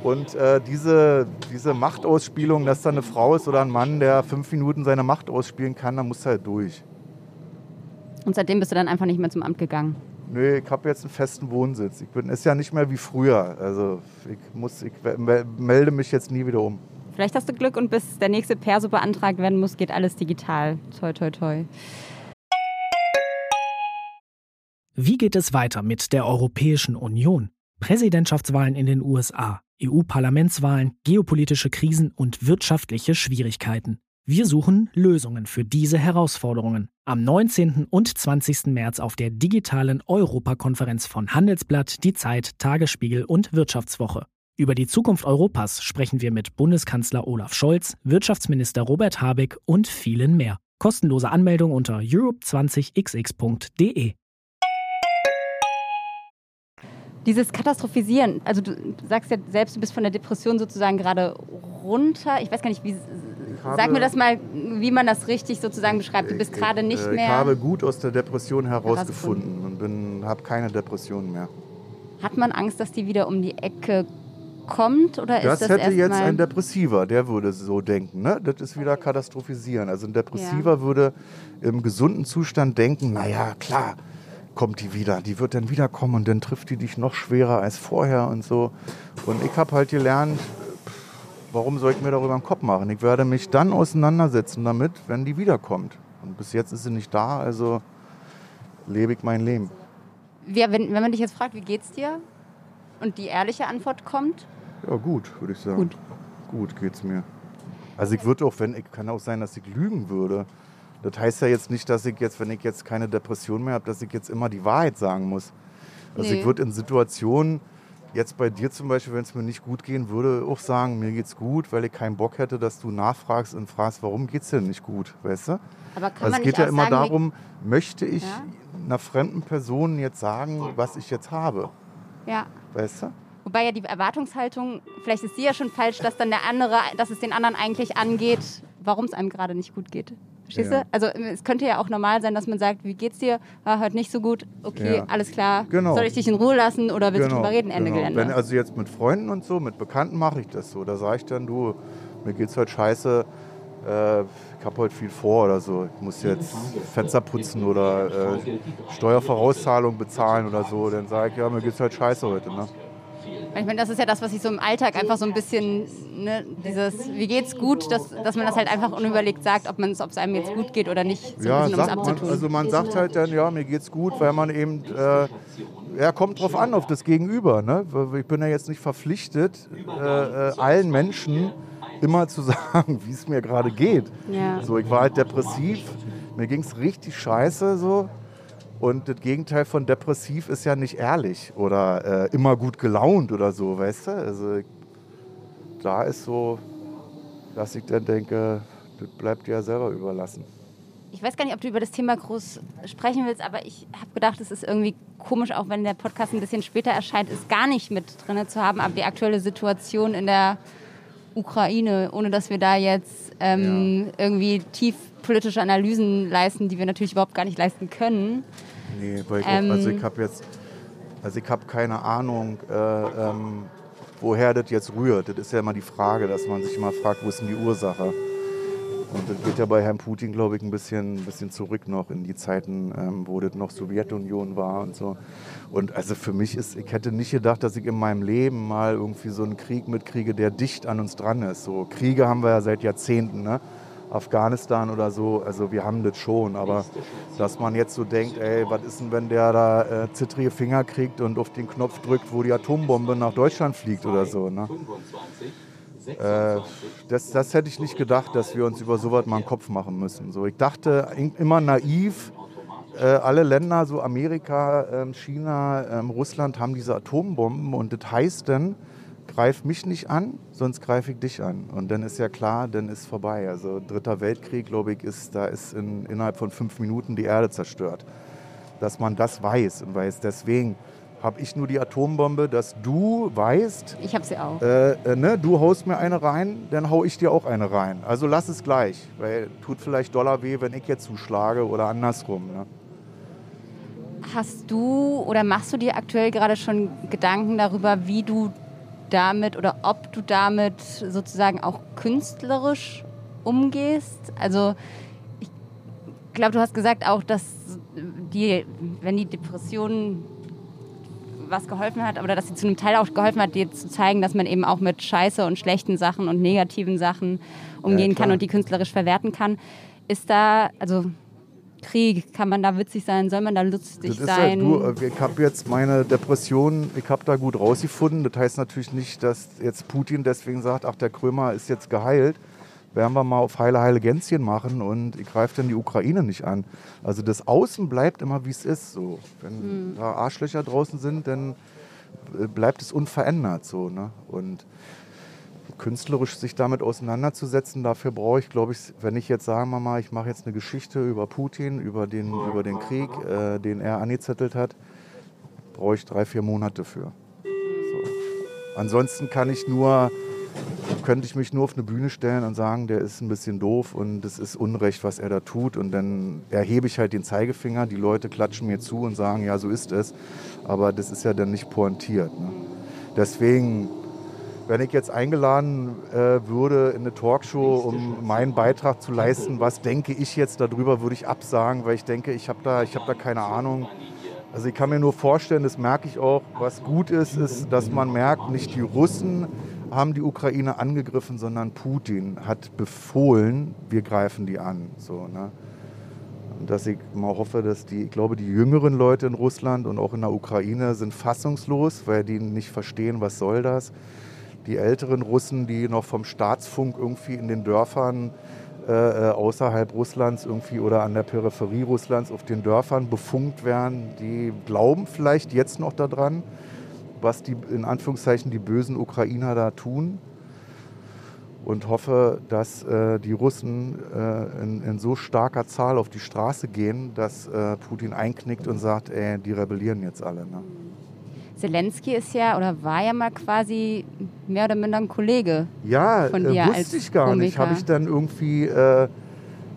E: Und äh, diese, diese Machtausspielung, dass da eine Frau ist oder ein Mann, der fünf Minuten seine Macht ausspielen kann, dann muss er halt durch.
D: Und seitdem bist du dann einfach nicht mehr zum Amt gegangen?
E: Nö, ich habe jetzt einen festen Wohnsitz. Ich bin, ist ja nicht mehr wie früher. Also ich, muss, ich melde mich jetzt nie wieder um.
D: Vielleicht hast du Glück und bis der nächste Perso beantragt werden muss, geht alles digital. Toi, toi, toi.
C: Wie geht es weiter mit der Europäischen Union? Präsidentschaftswahlen in den USA, EU-Parlamentswahlen, geopolitische Krisen und wirtschaftliche Schwierigkeiten. Wir suchen Lösungen für diese Herausforderungen. Am 19. und 20. März auf der digitalen Europakonferenz von Handelsblatt, Die Zeit, Tagesspiegel und Wirtschaftswoche. Über die Zukunft Europas sprechen wir mit Bundeskanzler Olaf Scholz, Wirtschaftsminister Robert Habeck und vielen mehr. Kostenlose Anmeldung unter europe20xx.de.
D: Dieses Katastrophisieren, also du sagst ja selbst, du bist von der Depression sozusagen gerade runter. Ich weiß gar nicht, wie. Habe, sag mir das mal, wie man das richtig sozusagen beschreibt. Du bist gerade nicht
E: äh,
D: mehr.
E: Ich habe gut aus der Depression herausgefunden und habe keine Depression mehr.
D: Hat man Angst, dass die wieder um die Ecke kommt? Oder
E: das,
D: das
E: hätte jetzt ein Depressiver, der würde so denken. Ne? Das ist wieder katastrophisieren. Also ein Depressiver ja. würde im gesunden Zustand denken, naja, klar, kommt die wieder. Die wird dann wiederkommen und dann trifft die dich noch schwerer als vorher und so. Und ich habe halt gelernt, warum soll ich mir darüber einen Kopf machen? Ich werde mich dann auseinandersetzen damit, wenn die wiederkommt. Und bis jetzt ist sie nicht da, also lebe ich mein Leben.
D: Ja, wenn, wenn man dich jetzt fragt, wie geht's dir? Und die ehrliche Antwort kommt?
E: Ja, gut, würde ich sagen. Gut. Gut geht's mir. Also ich würde auch, wenn, ich kann auch sein, dass ich lügen würde. Das heißt ja jetzt nicht, dass ich jetzt, wenn ich jetzt keine Depression mehr habe, dass ich jetzt immer die Wahrheit sagen muss. Also nee. ich würde in Situationen, jetzt bei dir zum Beispiel, wenn es mir nicht gut gehen würde, auch sagen, mir geht's gut, weil ich keinen Bock hätte, dass du nachfragst und fragst, warum geht's dir nicht gut, weißt du?
D: Aber kann
E: also
D: man
E: es geht ja immer
D: sagen,
E: darum, möchte ich ja? einer fremden Person jetzt sagen, was ich jetzt habe?
D: Ja.
E: Weißt du?
D: Wobei ja die Erwartungshaltung, vielleicht ist sie ja schon falsch, dass dann der andere, dass es den anderen eigentlich angeht, warum es einem gerade nicht gut geht. Verstehst ja. du? Also es könnte ja auch normal sein, dass man sagt, wie geht's dir? Ah, heute nicht so gut. Okay, ja. alles klar.
E: Genau.
D: Soll ich dich in Ruhe lassen oder willst genau. du drüber reden? Ende
E: genau.
D: Gelände.
E: Wenn, also jetzt mit Freunden und so, mit Bekannten mache ich das so. Da sage ich dann, du, mir geht's heute scheiße. Äh, habe heute viel vor oder so. Ich muss jetzt Fenster putzen oder äh, Steuervorauszahlung bezahlen oder so. Dann sage ich, ja, mir geht's heute scheiße heute. Ne?
D: Ich meine, das ist ja das, was ich so im Alltag einfach so ein bisschen, ne, dieses, wie geht's gut, dass, dass man das halt einfach unüberlegt sagt, ob es einem jetzt gut geht oder nicht,
E: so ja, um man, also man sagt halt dann, ja, mir geht's gut, weil man eben, äh, ja, kommt drauf an, auf das Gegenüber. Ne? Ich bin ja jetzt nicht verpflichtet, äh, äh allen Menschen immer zu sagen, (laughs) wie es mir gerade geht. Ja. So, ich war halt depressiv, mir ging es richtig scheiße so. Und das Gegenteil von depressiv ist ja nicht ehrlich oder äh, immer gut gelaunt oder so, weißt du? Also da ist so, dass ich dann denke, das bleibt dir ja selber überlassen.
D: ich weiß gar nicht, ob du über das Thema groß sprechen willst, aber ich habe gedacht, es ist irgendwie komisch, auch wenn der Podcast ein bisschen später erscheint, es gar nicht mit drin zu haben, aber die aktuelle Situation in der Ukraine, ohne dass wir da jetzt ähm, ja. irgendwie tief politische Analysen leisten, die wir natürlich überhaupt gar nicht leisten können.
E: Nee, weil ich, ähm, also ich habe jetzt, also ich habe keine Ahnung, äh, ähm, woher das jetzt rührt. Das ist ja immer die Frage, dass man sich immer fragt, wo ist denn die Ursache? Und das geht ja bei Herrn Putin, glaube ich, ein bisschen, ein bisschen zurück noch in die Zeiten, ähm, wo das noch Sowjetunion war und so. Und also für mich ist, ich hätte nicht gedacht, dass ich in meinem Leben mal irgendwie so einen Krieg mitkriege, der dicht an uns dran ist. So Kriege haben wir ja seit Jahrzehnten, ne? Afghanistan oder so, also wir haben das schon, aber dass man jetzt so denkt, ey, was ist denn, wenn der da äh, zittrige Finger kriegt und auf den Knopf drückt, wo die Atombombe nach Deutschland fliegt oder so, ne? Äh, das, das hätte ich nicht gedacht, dass wir uns über sowas mal einen Kopf machen müssen. So, ich dachte immer naiv, äh, alle Länder, so Amerika, äh, China, ähm, Russland, haben diese Atombomben und das heißt dann, greif mich nicht an, sonst greife ich dich an. Und dann ist ja klar, dann ist vorbei. Also Dritter Weltkrieg, glaube ich, ist, da ist in, innerhalb von fünf Minuten die Erde zerstört. Dass man das weiß und weiß, deswegen habe ich nur die Atombombe, dass du weißt.
D: Ich habe sie auch.
E: Äh, äh, ne, du haust mir eine rein, dann hau ich dir auch eine rein. Also lass es gleich, weil tut vielleicht Dollar weh, wenn ich jetzt zuschlage oder andersrum. Ne?
D: Hast du oder machst du dir aktuell gerade schon Gedanken darüber, wie du damit oder ob du damit sozusagen auch künstlerisch umgehst? Also ich glaube, du hast gesagt auch, dass die, wenn die Depressionen was geholfen hat, oder dass sie zu einem Teil auch geholfen hat, dir zu zeigen, dass man eben auch mit Scheiße und schlechten Sachen und negativen Sachen umgehen ja, kann und die künstlerisch verwerten kann. Ist da, also Krieg, kann man da witzig sein, soll man da lustig das sein?
E: Ja, du, ich habe jetzt meine Depression, ich habe da gut rausgefunden. Das heißt natürlich nicht, dass jetzt Putin deswegen sagt, ach, der Krömer ist jetzt geheilt werden wir mal auf heile, heile Gänschen machen und ich greife dann die Ukraine nicht an. Also das Außen bleibt immer, wie es ist. So. Wenn mhm. da Arschlöcher draußen sind, dann äh, bleibt es unverändert. So, ne? Und künstlerisch sich damit auseinanderzusetzen, dafür brauche ich, glaube ich, wenn ich jetzt sagen wir mal, ich mache jetzt eine Geschichte über Putin, über den, über den Krieg, äh, den er angezettelt hat, brauche ich drei, vier Monate für. So. Ansonsten kann ich nur könnte ich mich nur auf eine Bühne stellen und sagen, der ist ein bisschen doof und es ist Unrecht, was er da tut. Und dann erhebe ich halt den Zeigefinger, die Leute klatschen mir zu und sagen, ja, so ist es. Aber das ist ja dann nicht pointiert. Ne? Deswegen, wenn ich jetzt eingeladen äh, würde in eine Talkshow, um meinen Beitrag zu leisten, was denke ich jetzt darüber, würde ich absagen, weil ich denke, ich habe da, hab da keine Ahnung. Also ich kann mir nur vorstellen, das merke ich auch, was gut ist, ist, dass man merkt, nicht die Russen haben die Ukraine angegriffen, sondern Putin hat befohlen, wir greifen die an. So, ne? Und dass ich mal hoffe, dass die, ich glaube, die jüngeren Leute in Russland und auch in der Ukraine sind fassungslos, weil die nicht verstehen, was soll das. Die älteren Russen, die noch vom Staatsfunk irgendwie in den Dörfern äh, äh außerhalb Russlands irgendwie oder an der Peripherie Russlands auf den Dörfern befunkt werden, die glauben vielleicht jetzt noch daran was die in Anführungszeichen die bösen Ukrainer da tun und hoffe, dass äh, die Russen äh, in, in, so starker Zahl auf die Straße gehen, dass äh, Putin einknickt und sagt, ey, die rebellieren jetzt alle. Ne?
D: Zelensky ist ja oder war ja mal quasi mehr oder minder ein Kollege
E: ja,
D: von dir
E: äh, wusste als ich gar Komiker. nicht. Habe ich dann irgendwie äh,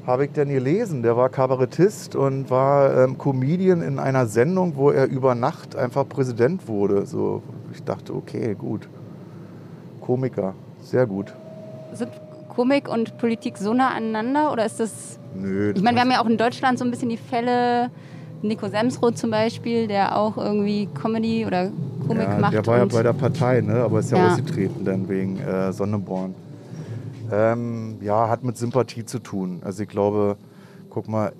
E: habe ich denn gelesen. Der war Kabarettist und war ähm, Comedian in einer Sendung, wo er über Nacht einfach Präsident wurde. So, ich dachte, okay, gut. Komiker, sehr gut.
D: Sind Komik und Politik so nah aneinander oder ist das.
E: Nö.
D: Ich meine, wir haben ja auch in Deutschland so ein bisschen die Fälle. Nico Semsroth zum Beispiel, der auch irgendwie Comedy oder Komik
E: ja,
D: macht.
E: Der war ja bei der Partei, ne? aber ist ja, ja. ausgetreten dann wegen äh, Sonneborn. Ähm, ja, hat mit Sympathie zu tun. Also ich glaube, guck mal,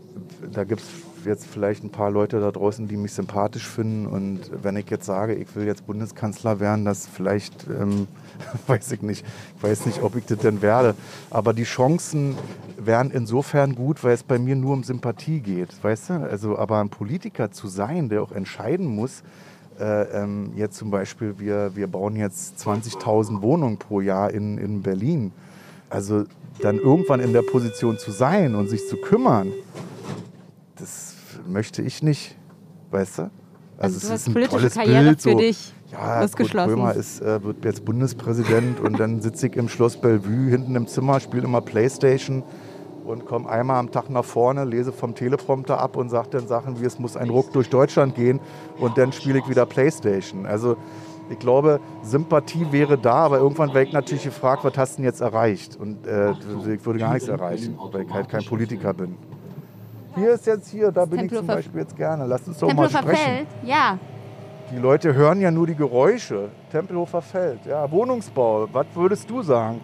E: da gibt es jetzt vielleicht ein paar Leute da draußen, die mich sympathisch finden. Und wenn ich jetzt sage, ich will jetzt Bundeskanzler werden, das vielleicht, ähm, (laughs) weiß ich nicht, ich weiß nicht, ob ich das denn werde. Aber die Chancen wären insofern gut, weil es bei mir nur um Sympathie geht. Weißt du? Also, aber ein Politiker zu sein, der auch entscheiden muss, äh, ähm, jetzt zum Beispiel, wir, wir bauen jetzt 20.000 Wohnungen pro Jahr in, in Berlin also dann irgendwann in der Position zu sein und sich zu kümmern, das möchte ich nicht, weißt du?
D: Also,
E: es
D: du hast
E: ist ein
D: politische
E: tolles
D: Karriere
E: Bild,
D: für
E: so.
D: dich
E: Ja, Kurt
D: ausgeschlossen.
E: Krömer ist, äh, wird jetzt Bundespräsident und dann sitze ich im Schloss Bellevue hinten im Zimmer, spiele immer Playstation und komme einmal am Tag nach vorne, lese vom Teleprompter ab und sage dann Sachen wie es muss ein Ruck durch Deutschland gehen und dann spiele ich wieder Playstation. Also ich glaube, Sympathie wäre da, aber irgendwann wäre ich natürlich gefragt, was hast du denn jetzt erreicht? Und äh, ich würde gar nichts erreichen, weil ich halt kein Politiker bin. Hier ist jetzt hier, da bin ich zum Beispiel jetzt gerne. Lass uns doch mal
D: Tempelhofer
E: sprechen.
D: Feld, ja.
E: Die Leute hören ja nur die Geräusche. Tempelhofer Feld, ja, Wohnungsbau. Was würdest du sagen?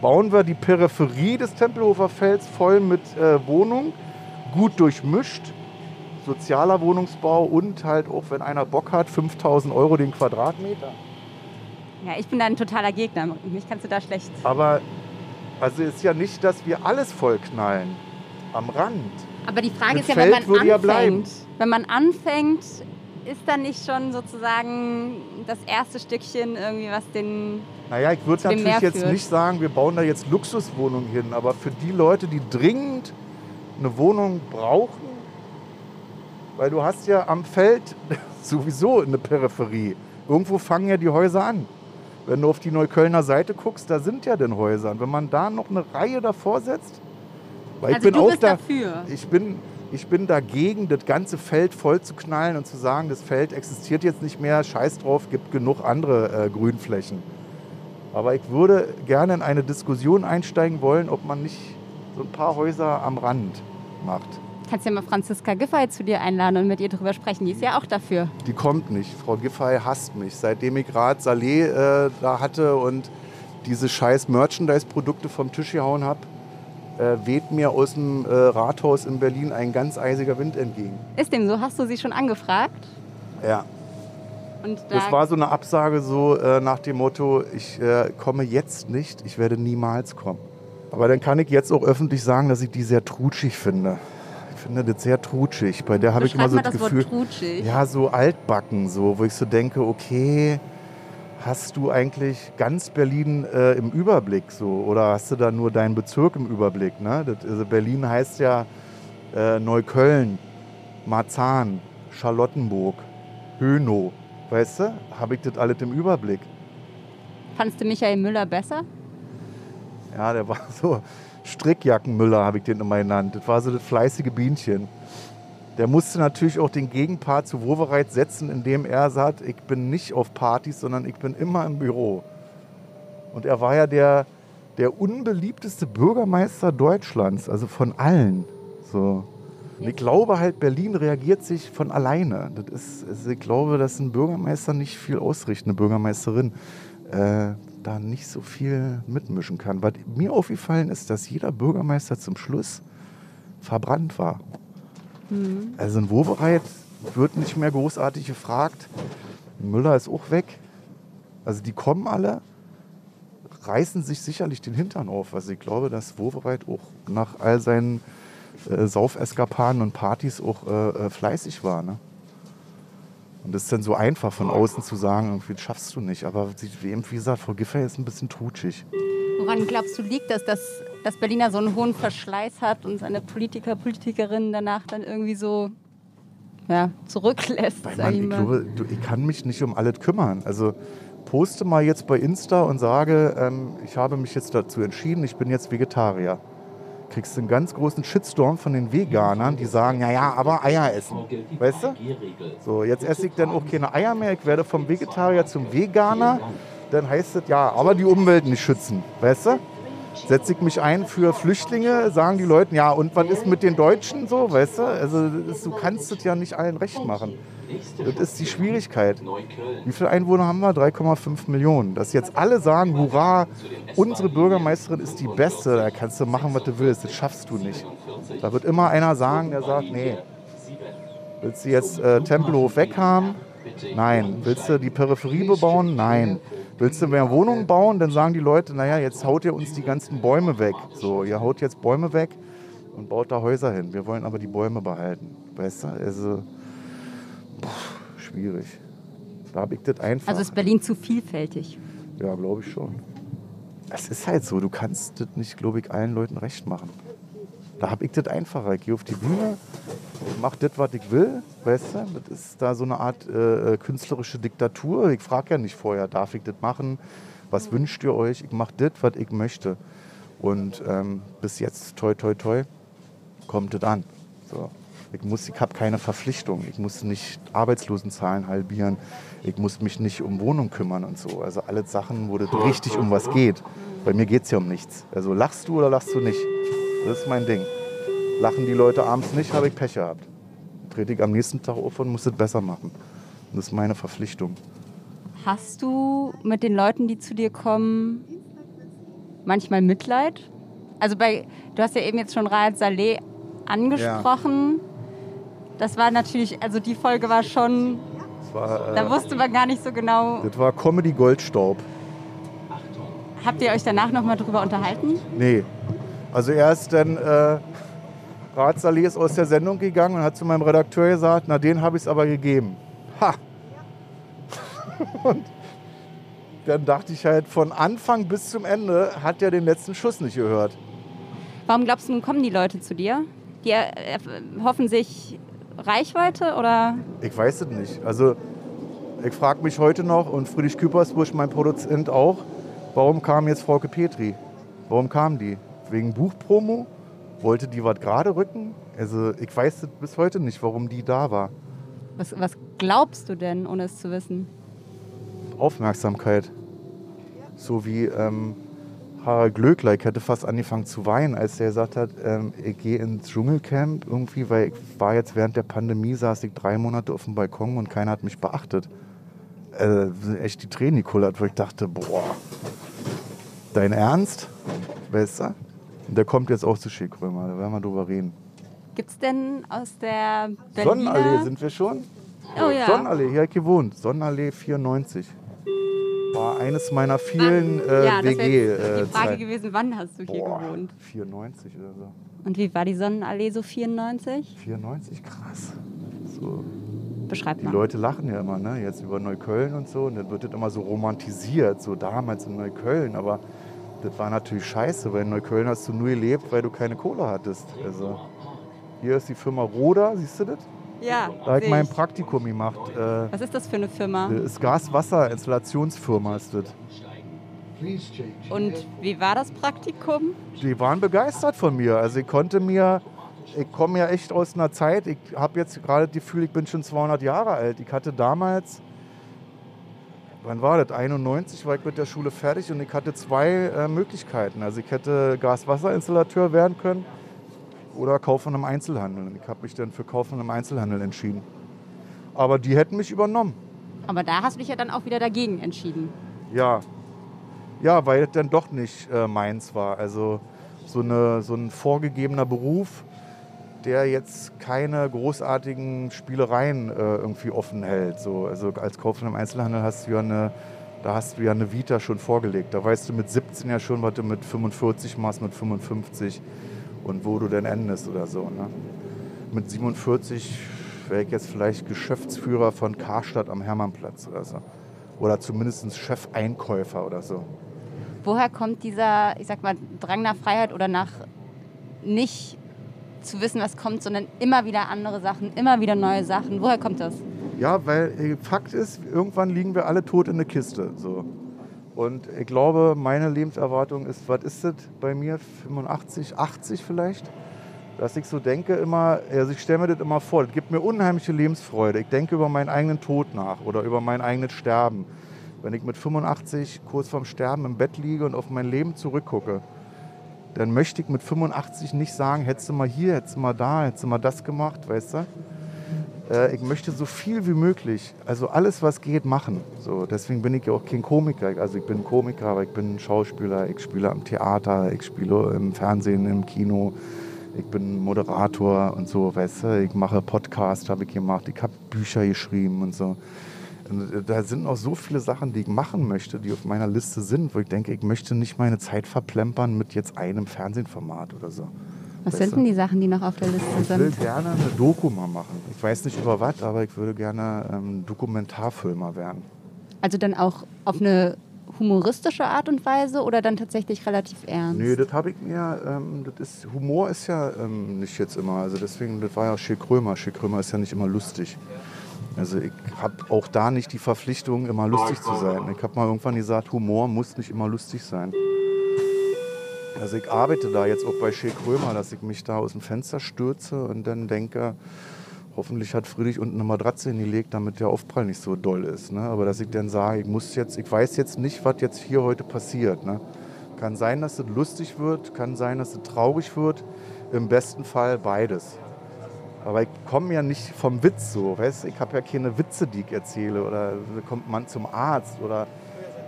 E: Bauen wir die Peripherie des Tempelhofer Felds voll mit äh, Wohnungen, gut durchmischt, sozialer Wohnungsbau und halt auch, wenn einer Bock hat, 5000 Euro den Quadratmeter.
D: Ja, ich bin da ein totaler Gegner. Mich kannst du da schlecht.
E: Aber also ist ja nicht, dass wir alles vollknallen. Am Rand.
D: Aber die Frage
E: Mit
D: ist ja, wenn
E: Feld
D: man
E: würde ja bleiben.
D: anfängt, wenn man anfängt, ist da nicht schon sozusagen das erste Stückchen irgendwie, was den
E: Naja, ich würde natürlich jetzt nicht sagen, wir bauen da jetzt Luxuswohnungen hin, aber für die Leute, die dringend eine Wohnung brauchen, weil du hast ja am Feld (laughs) sowieso eine Peripherie. Irgendwo fangen ja die Häuser an. Wenn du auf die Neuköllner Seite guckst, da sind ja denn Häuser. Und wenn man da noch eine Reihe davor setzt, weil
D: Also
E: ich bin auch da,
D: dafür.
E: ich bin, ich bin dagegen, das ganze Feld voll zu knallen und zu sagen, das Feld existiert jetzt nicht mehr, scheiß drauf, gibt genug andere äh, Grünflächen. Aber ich würde gerne in eine Diskussion einsteigen wollen, ob man nicht so ein paar Häuser am Rand macht.
D: Kannst ja mal Franziska Giffey zu dir einladen und mit ihr drüber sprechen. Die ist ja auch dafür.
E: Die kommt nicht. Frau Giffey hasst mich. Seitdem ich gerade Saleh äh, da hatte und diese scheiß Merchandise-Produkte vom Tisch gehauen habe, äh, weht mir aus dem äh, Rathaus in Berlin ein ganz eisiger Wind entgegen.
D: Ist dem so? Hast du sie schon angefragt?
E: Ja.
D: Und da,
E: Das war so eine Absage so äh, nach dem Motto, ich äh, komme jetzt nicht, ich werde niemals kommen. Aber dann kann ich jetzt auch öffentlich sagen, dass ich die sehr trutschig finde. Ich finde das sehr trutschig. Bei der habe ich immer so das
D: das
E: Gefühl, ja, so altbacken, so, wo ich so denke, okay, hast du eigentlich ganz Berlin äh, im Überblick so oder hast du da nur deinen Bezirk im Überblick? Ne? Das, also Berlin heißt ja äh, Neukölln, Marzahn, Charlottenburg, Hönow. Weißt du, habe ich das alles im Überblick.
D: Fandst du Michael Müller besser?
E: Ja, der war (laughs) so Strickjackenmüller, habe ich den immer genannt. Das war so das fleißige Bienchen. Der musste natürlich auch den Gegenpart zu Wowereit setzen, indem er sagt, ich bin nicht auf Partys, sondern ich bin immer im Büro. Und er war ja der, der unbeliebteste Bürgermeister Deutschlands, also von allen. So. Und ich glaube halt, Berlin reagiert sich von alleine. Das ist, also ich glaube, dass ein Bürgermeister nicht viel ausrichten, eine Bürgermeisterin, äh, da nicht so viel mitmischen kann. Was mir aufgefallen ist, dass jeder Bürgermeister zum Schluss verbrannt war. Also in Wowereit wird nicht mehr großartig gefragt. Müller ist auch weg. Also die kommen alle, reißen sich sicherlich den Hintern auf. Also ich glaube, dass Wowereit auch nach all seinen äh, Saufeskapaden und Partys auch äh, äh, fleißig war. Ne? Und das ist dann so einfach von außen zu sagen, irgendwie das schaffst du nicht. Aber eben wie gesagt, Frau Giffey ist ein bisschen trutschig.
D: Woran glaubst du liegt das, dass, dass Berliner so einen hohen Verschleiß hat und seine Politiker, Politikerinnen danach dann irgendwie so ja, zurücklässt?
E: Weil man,
D: ich
E: glaube, ich kann mich nicht um alles kümmern. Also poste mal jetzt bei Insta und sage, ähm, ich habe mich jetzt dazu entschieden, ich bin jetzt Vegetarier. Kriegst du einen ganz großen Shitstorm von den Veganern, die sagen, ja, ja, aber Eier essen. Weißt du? So, jetzt esse ich dann auch keine Eier mehr. Ich werde vom Vegetarier zum Veganer. Dann heißt es, ja, aber die Umwelt nicht schützen. Weißt du? Setze ich mich ein für Flüchtlinge, sagen die Leute, ja, und was ist mit den Deutschen so, weißt du? Also du kannst es ja nicht allen recht machen. Das ist die Schwierigkeit. Wie viele Einwohner haben wir? 3,5 Millionen. Dass jetzt alle sagen, hurra, unsere Bürgermeisterin ist die Beste, da kannst du machen, was du willst, das schaffst du nicht. Da wird immer einer sagen, der sagt, nee, willst du jetzt äh, Tempelhof weghaben? Nein. Willst du die Peripherie bebauen? Nein. Willst du mehr Wohnungen bauen? Dann sagen die Leute, naja, jetzt haut ihr uns die ganzen Bäume weg. So, ihr haut jetzt Bäume weg und baut da Häuser hin. Wir wollen aber die Bäume behalten. Weißt du? Also, pff, schwierig. Da habe ich das einfach.
D: Also ist Berlin zu vielfältig.
E: ja, glaube ich schon. Es ist halt so, du kannst das nicht, glaube ich, allen Leuten recht machen. Da habe ich das einfacher. Ich gehe auf die Bühne mache das, was ich will, weißt du? Das ist da so eine Art äh, äh künstlerische Diktatur. Ich frage ja nicht vorher, darf ich das machen? Was wünscht ihr euch? Ich mache das, was ich möchte. Und ähm, bis jetzt, toi, toi, toi, kommt es an. So. Ich, ich habe keine Verpflichtung. Ich muss nicht Arbeitslosenzahlen halbieren. Ich muss mich nicht um Wohnung kümmern und so. Also alle Sachen, wo es richtig um was geht. Bei mir geht es ja um nichts. Also lachst du oder lachst du nicht? Das ist mein Ding. Lachen die Leute abends nicht, habe ich Pech gehabt. Trete ich am nächsten Tag auf und muss es besser machen. Das ist meine Verpflichtung.
D: Hast du mit den Leuten, die zu dir kommen, manchmal Mitleid? Also bei, du hast ja eben jetzt schon Raed Saleh angesprochen. Ja. Das war natürlich, also die Folge war schon, war, äh, da wusste man gar nicht so genau.
E: Das war Comedy Goldstaub.
D: Habt ihr euch danach nochmal drüber unterhalten?
E: Nee. Also er ist dann, äh, ist aus der Sendung gegangen und hat zu meinem Redakteur gesagt, na den habe ich es aber gegeben. Ha! (laughs) und dann dachte ich halt, von Anfang bis zum Ende hat er den letzten Schuss nicht gehört.
D: Warum glaubst du, kommen die Leute zu dir? Die hoffen sich Reichweite oder?
E: Ich weiß es nicht. Also ich frage mich heute noch und Friedrich Küpersbusch, mein Produzent auch, warum kam jetzt Frauke Petri? Warum kam die? Wegen Buchpromo? Wollte die was gerade rücken? Also ich weiß bis heute nicht, warum die da war.
D: Was, was glaubst du denn, ohne es zu wissen?
E: Aufmerksamkeit. So wie ähm, Harald Glöckler, ich hätte fast angefangen zu weinen, als er gesagt hat, ähm, ich gehe ins Dschungelcamp irgendwie, weil ich war jetzt während der Pandemie, saß ich drei Monate auf dem Balkon und keiner hat mich beachtet. Äh, echt die Tränen gekullert, wo ich dachte, boah, dein Ernst? Weißt du? Der kommt jetzt auch zu Schikrömer, da werden wir drüber reden.
D: Gibt es denn aus der
E: Berliner... Sonnenallee sind wir schon?
D: Oh ja.
E: Sonnenallee, hier habe ich gewohnt. Sonnenallee 94 war eines meiner vielen äh, ja, WG.
D: Das wäre die Frage Zeit. gewesen, wann hast du hier Boah, gewohnt?
E: 94 oder so.
D: Und wie war die Sonnenallee so 94?
E: 94, krass. So.
D: Beschreib
E: mal. Die Leute lachen ja immer, ne? Jetzt über Neukölln und so. Und dann wird das immer so romantisiert, so damals in Neukölln. Aber das war natürlich scheiße, weil in Neukölln hast du nur gelebt, weil du keine Kohle hattest. Also hier ist die Firma Roda, siehst du das?
D: Ja.
E: Da habe ich mein Praktikum gemacht.
D: Äh, Was ist das für eine Firma? Das
E: ist Gas-Wasser-Installationsfirma ist das.
D: Und wie war das Praktikum?
E: Die waren begeistert von mir. Also ich konnte mir, ich komme ja echt aus einer Zeit, ich habe jetzt gerade das Gefühl, ich bin schon 200 Jahre alt. Ich hatte damals, wann war das? 91 war ich mit der Schule fertig und ich hatte zwei äh, Möglichkeiten. Also ich hätte Gas-Wasser-Installateur werden können oder Kaufmann im Einzelhandel. Ich habe mich dann für Kaufmann im Einzelhandel entschieden. Aber die hätten mich übernommen.
D: Aber da hast du dich ja dann auch wieder dagegen entschieden.
E: Ja. Ja, weil es dann doch nicht äh, meins war. Also so, eine, so ein vorgegebener Beruf, der jetzt keine großartigen Spielereien äh, irgendwie offen hält. So, also als Kaufmann im Einzelhandel hast du ja eine, da hast du ja eine Vita schon vorgelegt. Da weißt du mit 17 ja schon, was du mit 45 machst, mit 55 und wo du denn endest oder so. Ne? Mit 47 wäre ich jetzt vielleicht Geschäftsführer von Karstadt am Hermannplatz oder so. Oder zumindest Chefeinkäufer oder so.
D: Woher kommt dieser, ich sag mal, Drang nach Freiheit oder nach nicht zu wissen, was kommt, sondern immer wieder andere Sachen, immer wieder neue Sachen? Woher kommt das?
E: Ja, weil äh, Fakt ist, irgendwann liegen wir alle tot in der Kiste. So. Und ich glaube, meine Lebenserwartung ist, was ist das bei mir? 85, 80 vielleicht? Dass ich so denke immer, also ich stelle mir das immer vor, das gibt mir unheimliche Lebensfreude. Ich denke über meinen eigenen Tod nach oder über mein eigenes Sterben. Wenn ich mit 85 kurz vorm Sterben im Bett liege und auf mein Leben zurückgucke, dann möchte ich mit 85 nicht sagen, hättest du mal hier, hättest du mal da, hättest du mal das gemacht, weißt du? äh, ich möchte so viel wie möglich, also alles, was geht, machen. So, deswegen bin ich ja auch kein Komiker. Also ich bin Komiker, aber ich bin Schauspieler, ich spiele am Theater, ich spiele im Fernsehen, im Kino, ich bin Moderator und so, weißt du, ich mache Podcast, habe ich gemacht, ich habe Bücher geschrieben und so. Da sind noch so viele Sachen, die ich machen möchte, die auf meiner Liste sind, wo ich denke, ich möchte nicht meine Zeit verplempern mit jetzt einem Fernsehformat oder so.
D: Was sind denn die Sachen, die noch auf der Liste sind?
E: Ich will gerne eine Doku mal machen. Ich weiß nicht über was, aber ich würde gerne ähm, Dokumentarfilmer werden.
D: Also dann auch auf eine humoristische Art und Weise oder dann tatsächlich relativ ernst?
E: Nee, das habe ich mir, ähm, das ist, Humor ist ja ähm, nicht jetzt immer, also deswegen, das war ja Schick Krömer. Schick Krömer ist ja nicht immer lustig. Also ich habe auch da nicht die Verpflichtung, immer lustig zu sein. Ich habe mal irgendwann gesagt, Humor muss nicht immer lustig sein. Also ich arbeite da jetzt auch bei Schick Krömer, dass ich mich da aus dem Fenster stürze und dann denke, hoffentlich hat Friedrich unten eine Matratze hingelegt, damit der Aufprall nicht so doll ist. Ne? Aber dass ich dann sage, ich muss jetzt, ich weiß jetzt nicht, was jetzt hier heute passiert. Ne? Kann sein, dass es lustig wird, kann sein, dass es traurig wird. Im besten Fall beides. Aber ich komme ja nicht vom Witz so, weißt Ich habe ja keine Witze, die ich erzähle. Oder kommt man zum Arzt. Oder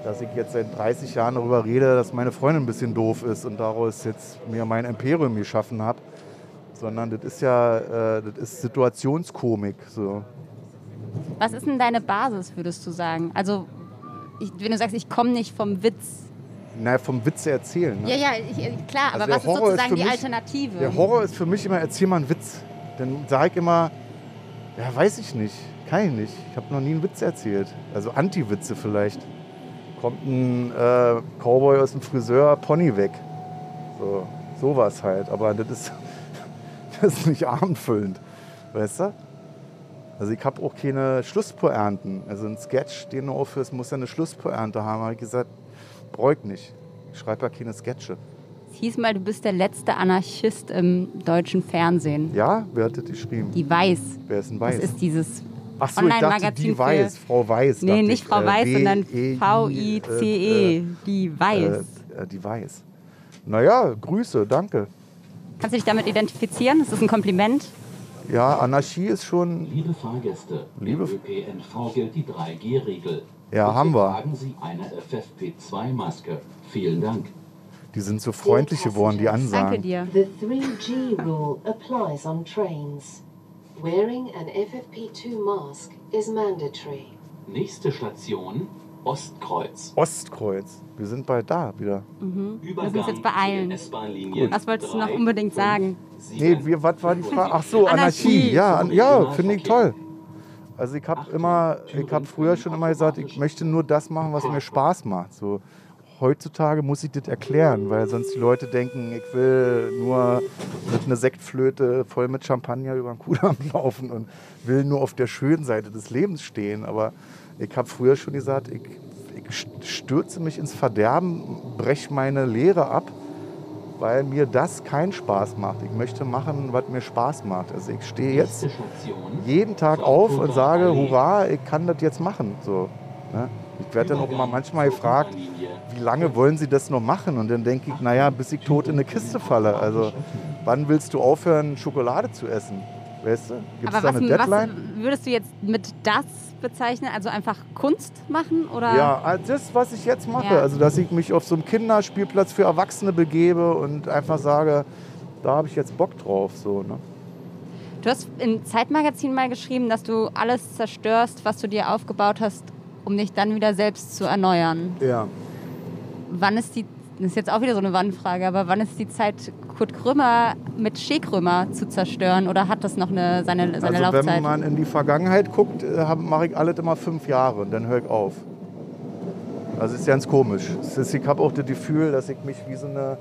E: dass ich jetzt seit 30 Jahren darüber rede, dass meine Freundin ein bisschen doof ist und daraus jetzt mir mein Imperium geschaffen habe. Sondern das ist ja äh, das ist Situationskomik. So.
D: Was ist denn deine Basis, würdest du sagen? Also, ich, wenn du sagst, ich komme nicht vom Witz.
E: Naja, vom Witze erzählen. Ne?
D: Ja, ja, ich, klar,
E: Also
D: aber was ist
E: ist
D: sozusagen
E: für
D: die
E: mich-
D: Alternative?
E: Der Horror ist für mich immer, erzähl mal einen Witz. Dann sage ich immer, ja, weiß ich nicht, kann ich nicht. Ich habe noch nie einen Witz erzählt. Also Anti-Witze vielleicht. Kommt ein äh, Cowboy aus dem Friseur, Pony weg. So, sowas halt. Aber das ist, (laughs) das ist nicht abendfüllend. Weißt du? Also ich habe auch keine Schlusspoernten. Also ein Sketch, den du aufhörst, muss ja eine Schlusspoernte haben. habe ich gesagt, bräuch nicht. Ich schreibe ja keine Sketche.
D: Es hieß mal, du bist der letzte Anarchist im deutschen Fernsehen.
E: Ja, wer hat das geschrieben?
D: Die Weiß.
E: Wer ist denn
D: Das
E: Weiß?
D: ist dieses
E: Ach so, ich dachte,
D: Online-Magazin
E: die
D: für-
E: Weiß, Frau Weiß.
D: Nee, nicht
E: ich.
D: Frau
E: Äh,
D: Weiß, sondern
E: W-E-I,
D: V-I-C-E.
E: äh,
D: Die Weiß.
E: Äh, äh, die Weiß. Naja, Grüße, danke.
D: Kannst du dich damit identifizieren? Ist das ein Kompliment?
E: Ja, Anarchie ist schon.
G: Liebe Fahrgäste,
E: Liebe-
G: ÖPNV gilt die 3G-Regel.
E: Ja, haben wir.
G: Tragen Sie eine FFP2-Maske. Vielen Dank.
E: Die sind so freundlich geworden, die
D: Danke
E: Ansagen.
D: dir.
H: The 3G rule applies on trains. Wearing an FFP2 mask is mandatory.
G: Nächste Station, Ostkreuz.
E: Ostkreuz. Wir sind bald da wieder.
G: Übergang
D: uns jetzt beeilen. Was wolltest du noch unbedingt sagen?
E: Nee, wir, was war die Frage? Ach so,
D: Anarchie.
E: Anarchie. Ja, an, ja finde ich toll. Also ich habe immer, ich habe früher schon immer gesagt, ich möchte nur das machen, was mir Spaß macht. So heutzutage muss ich das erklären, weil sonst die Leute denken, ich will nur mit einer Sektflöte voll mit Champagner über den Kudamm (laughs) laufen und will nur auf der schönen Seite des Lebens stehen. Aber ich habe früher schon gesagt, ich, ich stürze mich ins Verderben, breche meine Lehre ab weil mir das keinen Spaß macht. Ich möchte machen, was mir Spaß macht. Also ich stehe jetzt jeden Tag auf und sage, hurra, ich kann das jetzt machen. So, ne? Ich werde dann auch immer manchmal gefragt, wie lange wollen Sie das noch machen? Und dann denke ich, naja, bis ich tot in eine Kiste falle. Also wann willst du aufhören, Schokolade zu essen? Weißt du? Gibt es da eine Deadline?
D: was würdest du jetzt mit das bezeichnen? Also einfach Kunst machen? Oder?
E: Ja, also das, was ich jetzt mache.
D: Ja.
E: Also, dass ich mich auf so einem Kinderspielplatz für Erwachsene begebe und einfach sage, da habe ich jetzt Bock drauf. So, ne?
D: Du hast im Zeitmagazin mal geschrieben, dass du alles zerstörst, was du dir aufgebaut hast, um dich dann wieder selbst zu erneuern.
E: Ja.
D: Wann ist die, das ist jetzt auch wieder so eine Wannfrage, aber wann ist die Zeit, Kurt Krümmer mit Shea Krümmer zu zerstören? Oder hat das noch eine, seine, seine
E: Also
D: Laufzeit?
E: wenn man in die Vergangenheit guckt, mache ich alles immer fünf Jahre und dann höre ich auf. Also ist ganz komisch. Es ist, ich habe auch das Gefühl, dass ich mich wie so eine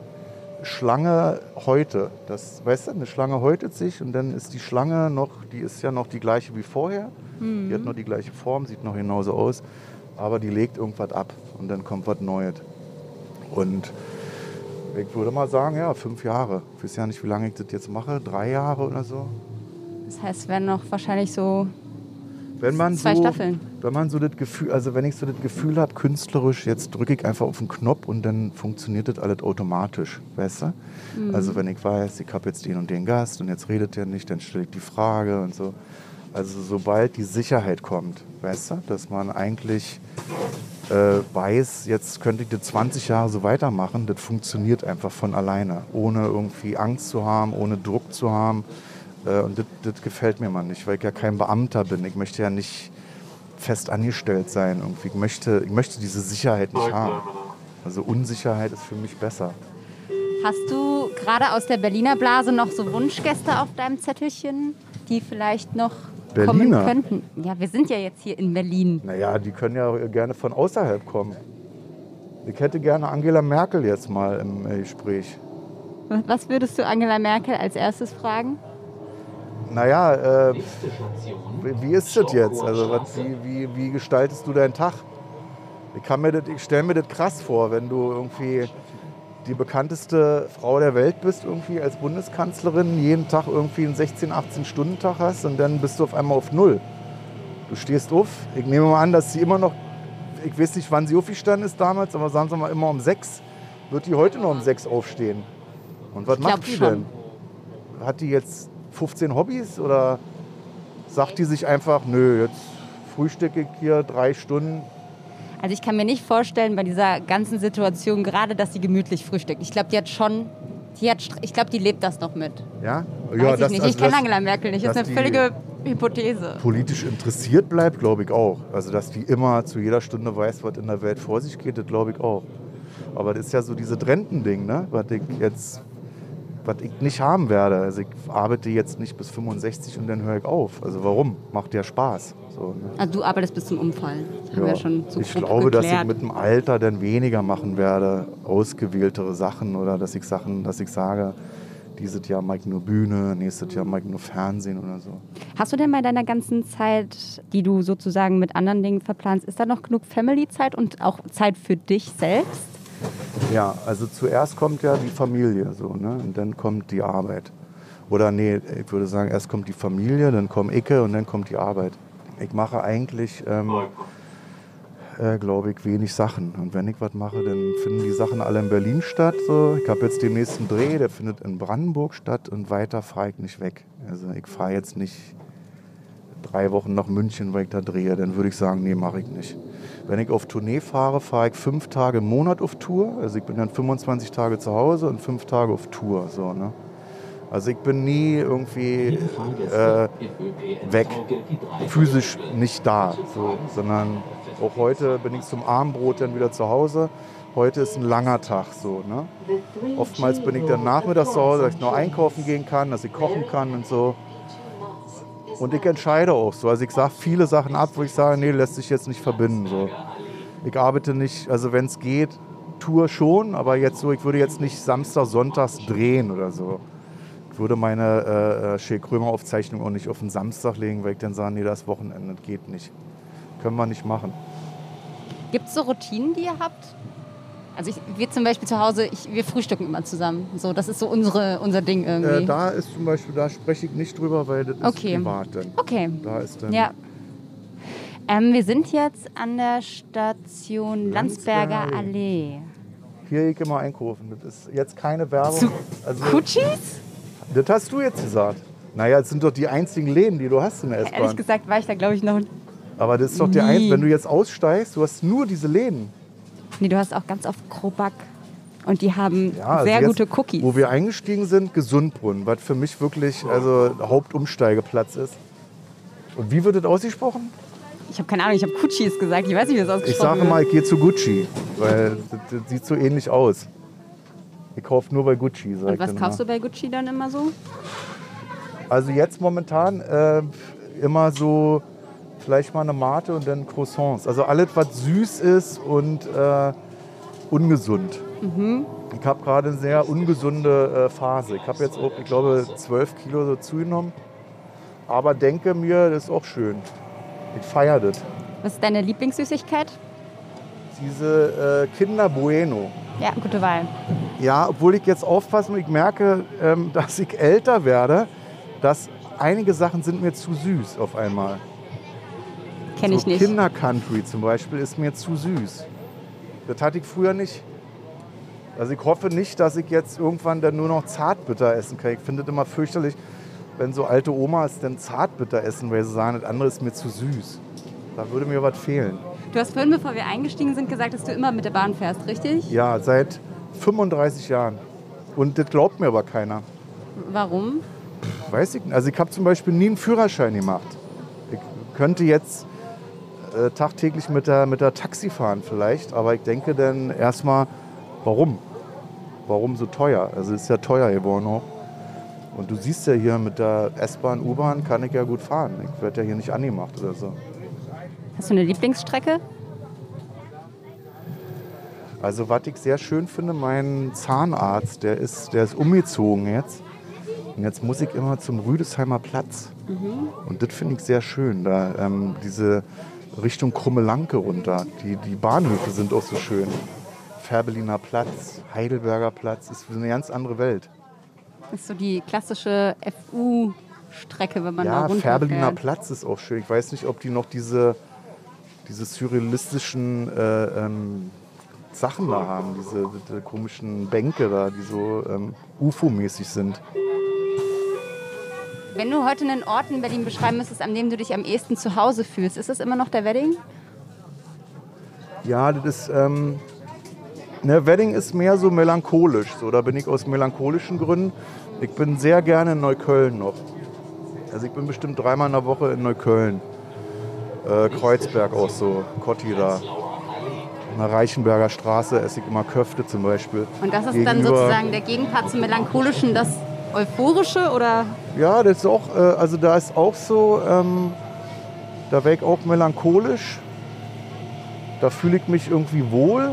E: Schlange häute. Das, weißt du, eine Schlange häutet sich und dann ist die Schlange noch, die ist ja noch die gleiche wie vorher. Die hat noch die gleiche Form, sieht noch genauso aus, aber die legt irgendwas ab und dann kommt was Neues. Und ich würde mal sagen, ja, fünf Jahre. Ich weiß ja nicht, wie lange ich das jetzt mache, drei Jahre oder so.
D: das heißt, werden noch wahrscheinlich so
E: Wenn man
D: zwei
E: so,
D: Staffeln.
E: Wenn man so das Gefühl, also wenn ich so das Gefühl habe, künstlerisch, jetzt drücke ich einfach auf den Knopf und dann funktioniert das alles automatisch, weißt du?
D: Mhm.
E: Also wenn ich weiß, ich habe jetzt den und den Gast und jetzt redet der nicht, dann stelle ich die Frage und so. Also sobald die Sicherheit kommt, weißt du, dass man eigentlich äh, weiß, jetzt könnte ich das 20 Jahre so weitermachen, das funktioniert einfach von alleine, ohne irgendwie Angst zu haben, ohne Druck zu haben. Äh, und das, das gefällt mir mal nicht, weil ich ja kein Beamter bin. Ich möchte ja nicht fest angestellt sein. Irgendwie. Ich, möchte, ich möchte diese Sicherheit nicht haben. Also Unsicherheit ist für mich besser.
D: Hast du gerade aus der Berliner Blase noch so Wunschgäste auf deinem Zettelchen, die vielleicht noch
E: Berliner?
D: kommen könnten? Ja, wir sind ja jetzt hier in Berlin.
E: Naja, die können ja gerne von außerhalb kommen. Ich hätte gerne Angela Merkel jetzt mal im Gespräch.
D: Was würdest du Angela Merkel als erstes fragen?
E: Naja, äh, wie ist das jetzt? Also was, wie, wie, wie gestaltest du deinen Tag? Ich, kann mir das- ich stelle mir das krass vor, wenn du irgendwie die bekannteste Frau der Welt bist, irgendwie als Bundeskanzlerin, jeden Tag irgendwie einen 16, 18 Stunden Tag hast und dann bist du auf einmal auf Null. Du stehst auf. Ich nehme mal an, dass sie immer noch, ich weiß nicht, wann sie aufgestanden ist damals, aber sagen sie mal immer um sechs, wird die heute noch um sechs aufstehen. Und was macht die denn? Hat die jetzt 15 Hobbys oder sagt die sich einfach, nö, jetzt frühstücke ich hier drei Stunden?
D: Also ich kann mir nicht vorstellen bei dieser ganzen Situation gerade, dass sie gemütlich frühstückt. Ich glaube, die hat schon, die hat, ich glaube, die lebt das noch mit.
E: Ja,
D: Weiß ich nicht.
E: also
D: ich kenne
E: das
D: Angela Merkel nicht. Das ist eine völlige Hypothese.
E: Politisch interessiert bleibt, glaube ich auch. Also, dass die immer zu jeder Stunde weiß, was in der Welt vor sich geht, das glaube ich auch. Aber das ist ja so dieses Rentending, ne? was ich jetzt was ich nicht haben werde. Also ich arbeite jetzt nicht bis 65 und dann höre ich auf. Also warum? Macht ja Spaß. So, ne?
D: Also du arbeitest bis zum Umfallen. Das
E: Ja.
D: ja schon so
E: ich glaube, dass ich
D: geklärt.
E: mit dem Alter dann weniger machen werde, ausgewähltere Sachen oder dass ich Sachen, dass ich sage, dieses Jahr mache ich nur Bühne, nächstes Jahr mache ich nur Fernsehen oder so.
D: Hast du denn bei deiner ganzen Zeit, die du sozusagen mit anderen Dingen verplanst, ist da noch genug Family-Zeit und auch Zeit für dich selbst?
E: Ja, also zuerst kommt ja die Familie so, ne? Und dann kommt die Arbeit. Oder nee, ich würde sagen, erst kommt die Familie, dann kommt Icke und dann kommt die Arbeit. Ich mache eigentlich, ähm, äh, glaube ich, wenig Sachen. Und wenn ich was mache, dann finden die Sachen alle in Berlin statt. So. Ich habe jetzt den nächsten Dreh, der findet in Brandenburg statt und weiter fahre ich nicht weg. Also ich fahre jetzt nicht drei Wochen nach München, weil ich da drehe. Dann würde ich sagen, nee, mache ich nicht. Wenn ich auf Tournee fahre, fahre ich fünf Tage im Monat auf Tour. Also ich bin dann 25 Tage zu Hause und fünf Tage auf Tour. So, ne? Also ich bin nie irgendwie äh, weg, physisch nicht da, so, sondern auch heute bin ich zum Abendbrot dann wieder zu Hause. Heute ist ein langer Tag so. Ne? Oftmals bin ich dann nachmittags zu Hause, dass ich noch einkaufen gehen kann, dass ich kochen kann und so. Und ich entscheide auch so. Also ich sage viele Sachen ab, wo ich sage, nee, lässt sich jetzt nicht verbinden. So. Ich arbeite nicht, also wenn es geht, Tour schon, aber jetzt so, ich würde jetzt nicht Samstag, Sonntags drehen oder so. Ich würde meine äh, äh, Shea Krömer Aufzeichnung auch nicht auf den Samstag legen, weil ich dann sage, nee, das Wochenende, das geht nicht. Können wir nicht machen.
D: Gibt es so Routinen, die ihr habt? Also ich, wir zum Beispiel zu Hause, ich, wir frühstücken immer zusammen. So, das ist so unsere, unser Ding irgendwie.
E: Äh, da ist zum Beispiel, da spreche ich nicht drüber, weil das ist
D: Okay.
E: privat dann.
D: okay.
E: Da ist dann
D: Ja. Ähm, wir sind jetzt an der Station Landsberger
E: Landsberger
D: Allee.
E: hier gehe ich immer einkaufen. Das ist jetzt keine Werbung.
D: Zu
E: Also,
D: Kutschis?
E: das hast du jetzt gesagt. Naja, es sind doch die einzigen Läden, die du hast in der
D: Ehrlich
E: S-Bahn.
D: gesagt war ich da, glaube ich, noch.
E: Aber das ist doch der
D: Nie.
E: ein, wenn du jetzt aussteigst, du hast nur diese Läden.
D: Nee, du hast auch ganz oft Krobak. Und die haben
E: Ja, also
D: sehr
E: jetzt,
D: gute Cookies.
E: Wo wir eingestiegen sind, Gesundbrunnen, was für mich wirklich also Hauptumsteigeplatz ist. Und wie wird das ausgesprochen?
D: Ich habe keine Ahnung, ich habe Kutschis gesagt. Ich weiß nicht, wie das
E: Ich
D: ausgesprochen
E: sage
D: wird.
E: mal, ich gehe zu Gucci, weil das, das sieht so ähnlich aus. Ich kaufe nur bei Gucci, sag
D: Und
E: ich
D: was kaufst du bei Gucci dann immer so?
E: Also jetzt momentan äh, immer so vielleicht mal eine Mate und dann Croissants. Also alles, was süß ist und äh, ungesund.
D: Mhm.
E: Ich habe gerade eine sehr ungesunde äh, Phase. Ich habe jetzt auch, ich glaube, 12 Kilo so zugenommen. Aber denke mir, das ist auch schön. Ich feiere das.
D: Was ist deine Lieblingssüßigkeit?
E: Diese äh, Kinder Bueno.
D: Ja, gute Wahl.
E: Ja, obwohl ich jetzt aufpassen muss, ich merke, ähm, (laughs) dass ich älter werde, dass einige Sachen sind mir zu süß auf einmal.
D: Kenne ich
E: so
D: nicht.
E: Kinder Country zum Beispiel ist mir zu süß. Das hatte ich früher nicht. Also ich hoffe nicht, dass ich jetzt irgendwann dann nur noch Zartbitter essen kann. Ich finde es immer fürchterlich, wenn so alte Omas dann Zartbitter essen, weil sie sagen, das andere ist mir zu süß. Da würde mir was fehlen.
D: Du hast vorhin, bevor wir eingestiegen sind, gesagt, dass du immer mit der Bahn fährst, richtig?
E: Ja, seit 35 Jahren. Und das glaubt mir aber keiner.
D: Warum?
E: Weiß ich nicht. Also ich habe zum Beispiel nie einen Führerschein gemacht. Ich könnte jetzt äh, tagtäglich mit der, mit der Taxi fahren vielleicht, aber ich denke dann erstmal, warum? Warum so teuer? Also es ist ja teuer geworden auch. Und du siehst ja hier mit der S-Bahn, U-Bahn kann ich ja gut fahren. Ich werde ja hier nicht angemacht oder so.
D: Hast du eine Lieblingsstrecke?
E: Also was ich sehr schön finde, mein Zahnarzt, der ist, der ist umgezogen jetzt. Und jetzt muss ich immer zum Rüdesheimer Platz. Und das finde ich sehr schön. Da ähm, diese Richtung Krummelanke runter. Die, die Bahnhöfe sind auch so schön. Färbeliner Platz, Heidelberger Platz, ist eine ganz andere Welt.
D: Das ist so die klassische FU-Strecke, wenn man da
E: Ja,
D: runterfährt.
E: Färbeliner Platz ist auch schön. Ich weiß nicht, ob die noch diese, diese surrealistischen äh, ähm, Sachen da haben, diese, diese komischen Bänke da, die so ähm, UFO-mäßig sind.
D: Wenn du heute einen Ort in Berlin beschreiben müsstest, an dem du dich am ehesten zu Hause fühlst, ist das immer noch der Wedding?
E: Ja, das ist. Ähm, ne, Wedding ist mehr so melancholisch. So, da bin ich aus melancholischen Gründen. Ich bin sehr gerne in Neukölln noch. Also ich bin bestimmt dreimal in der Woche in Neukölln. Äh, Kreuzberg auch so, Kotti da. An der Reichenberger Straße esse ich immer Köfte zum Beispiel.
D: Und das ist dann
E: Gegenüber-
D: sozusagen der Gegenpart zum Melancholischen, das Euphorische oder?
E: Ja, das ist auch, äh, also da ist auch so, ähm, da wäre ich auch melancholisch. Da fühle ich mich irgendwie wohl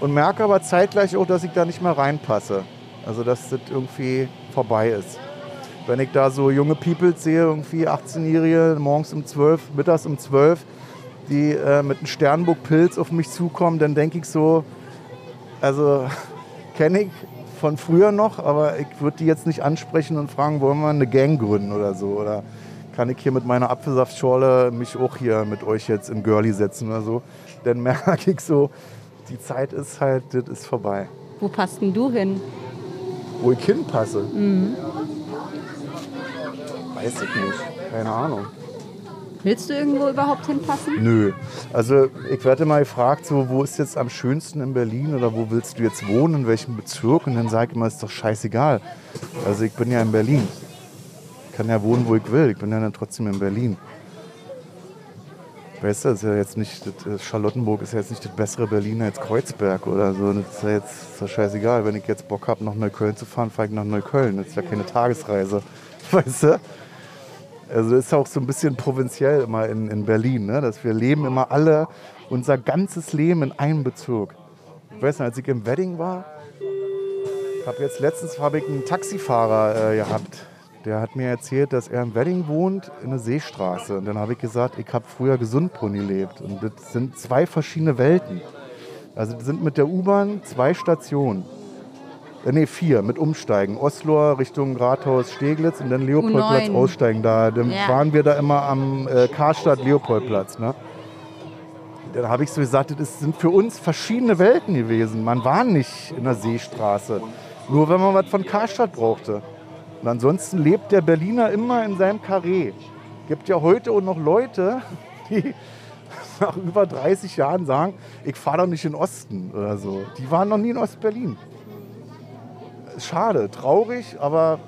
E: und merke aber zeitgleich auch, dass ich da nicht mehr reinpasse. Also dass das irgendwie vorbei ist. Wenn ich da so junge People sehe, irgendwie 18-Jährige, morgens um 12, mittags um 12, die äh, mit einem Sternburg-Pilz auf mich zukommen, dann denke ich so, also (laughs) kenne ich von früher noch, aber ich würde die jetzt nicht ansprechen und fragen, wollen wir eine Gang gründen oder so. Oder kann ich hier mit meiner Apfelsaftschorle mich auch hier mit euch jetzt im Girlie setzen oder so. Dann (laughs) merke ich so, die Zeit ist halt, das ist vorbei.
D: Wo passt denn du hin?
E: Wo ich hinpasse? Weiß ich nicht. Keine Ahnung.
D: Willst du irgendwo überhaupt hinpassen?
E: Nö. Also ich werde immer gefragt, so, wo ist jetzt am schönsten in Berlin oder wo willst du jetzt wohnen, in welchem Bezirk? Und dann sage ich immer, ist doch scheißegal. Also ich bin ja in Berlin. Ich kann ja wohnen, wo ich will. Ich bin ja dann trotzdem in Berlin. Weißt du, das ist ja jetzt nicht, das, Charlottenburg ist ja jetzt nicht das bessere Berlin als Kreuzberg oder so. Das ist ja jetzt ist ja scheißegal. Wenn ich jetzt Bock habe, nach Neukölln zu fahren, fahre ich nach Neukölln. Das ist ja keine Tagesreise. (laughs) Weißt du? Also das ist auch so ein bisschen provinziell immer in, in Berlin, ne? dass wir leben immer alle, unser ganzes Leben in einem Bezirk. Ich weiß nicht, als ich im Wedding war, habe jetzt letztens hab ich einen Taxifahrer äh, gehabt, der hat mir erzählt, dass er im Wedding wohnt, in der Seestraße. Und dann habe ich gesagt, ich habe früher Gesundbrunn gelebt. Und das sind zwei verschiedene Welten. Also sind mit der U-Bahn zwei Stationen. Äh, nee, vier mit Umsteigen. Osloer Richtung Rathaus Steglitz und dann Leopoldplatz
D: U9.
E: aussteigen. Da dann
D: Ja.
E: waren wir da immer am äh, Karstadt Leopoldplatz. Ne? Dann habe ich so gesagt, das sind für uns verschiedene Welten gewesen. Man war nicht in der Seestraße. Nur wenn man was von Karstadt brauchte. Und ansonsten lebt der Berliner immer in seinem Karree. Gibt ja heute auch noch Leute, (laughs) die nach über 30 Jahren sagen, ich fahre doch nicht in den Osten oder so. Die waren noch nie in Ostberlin. Schade, traurig, aber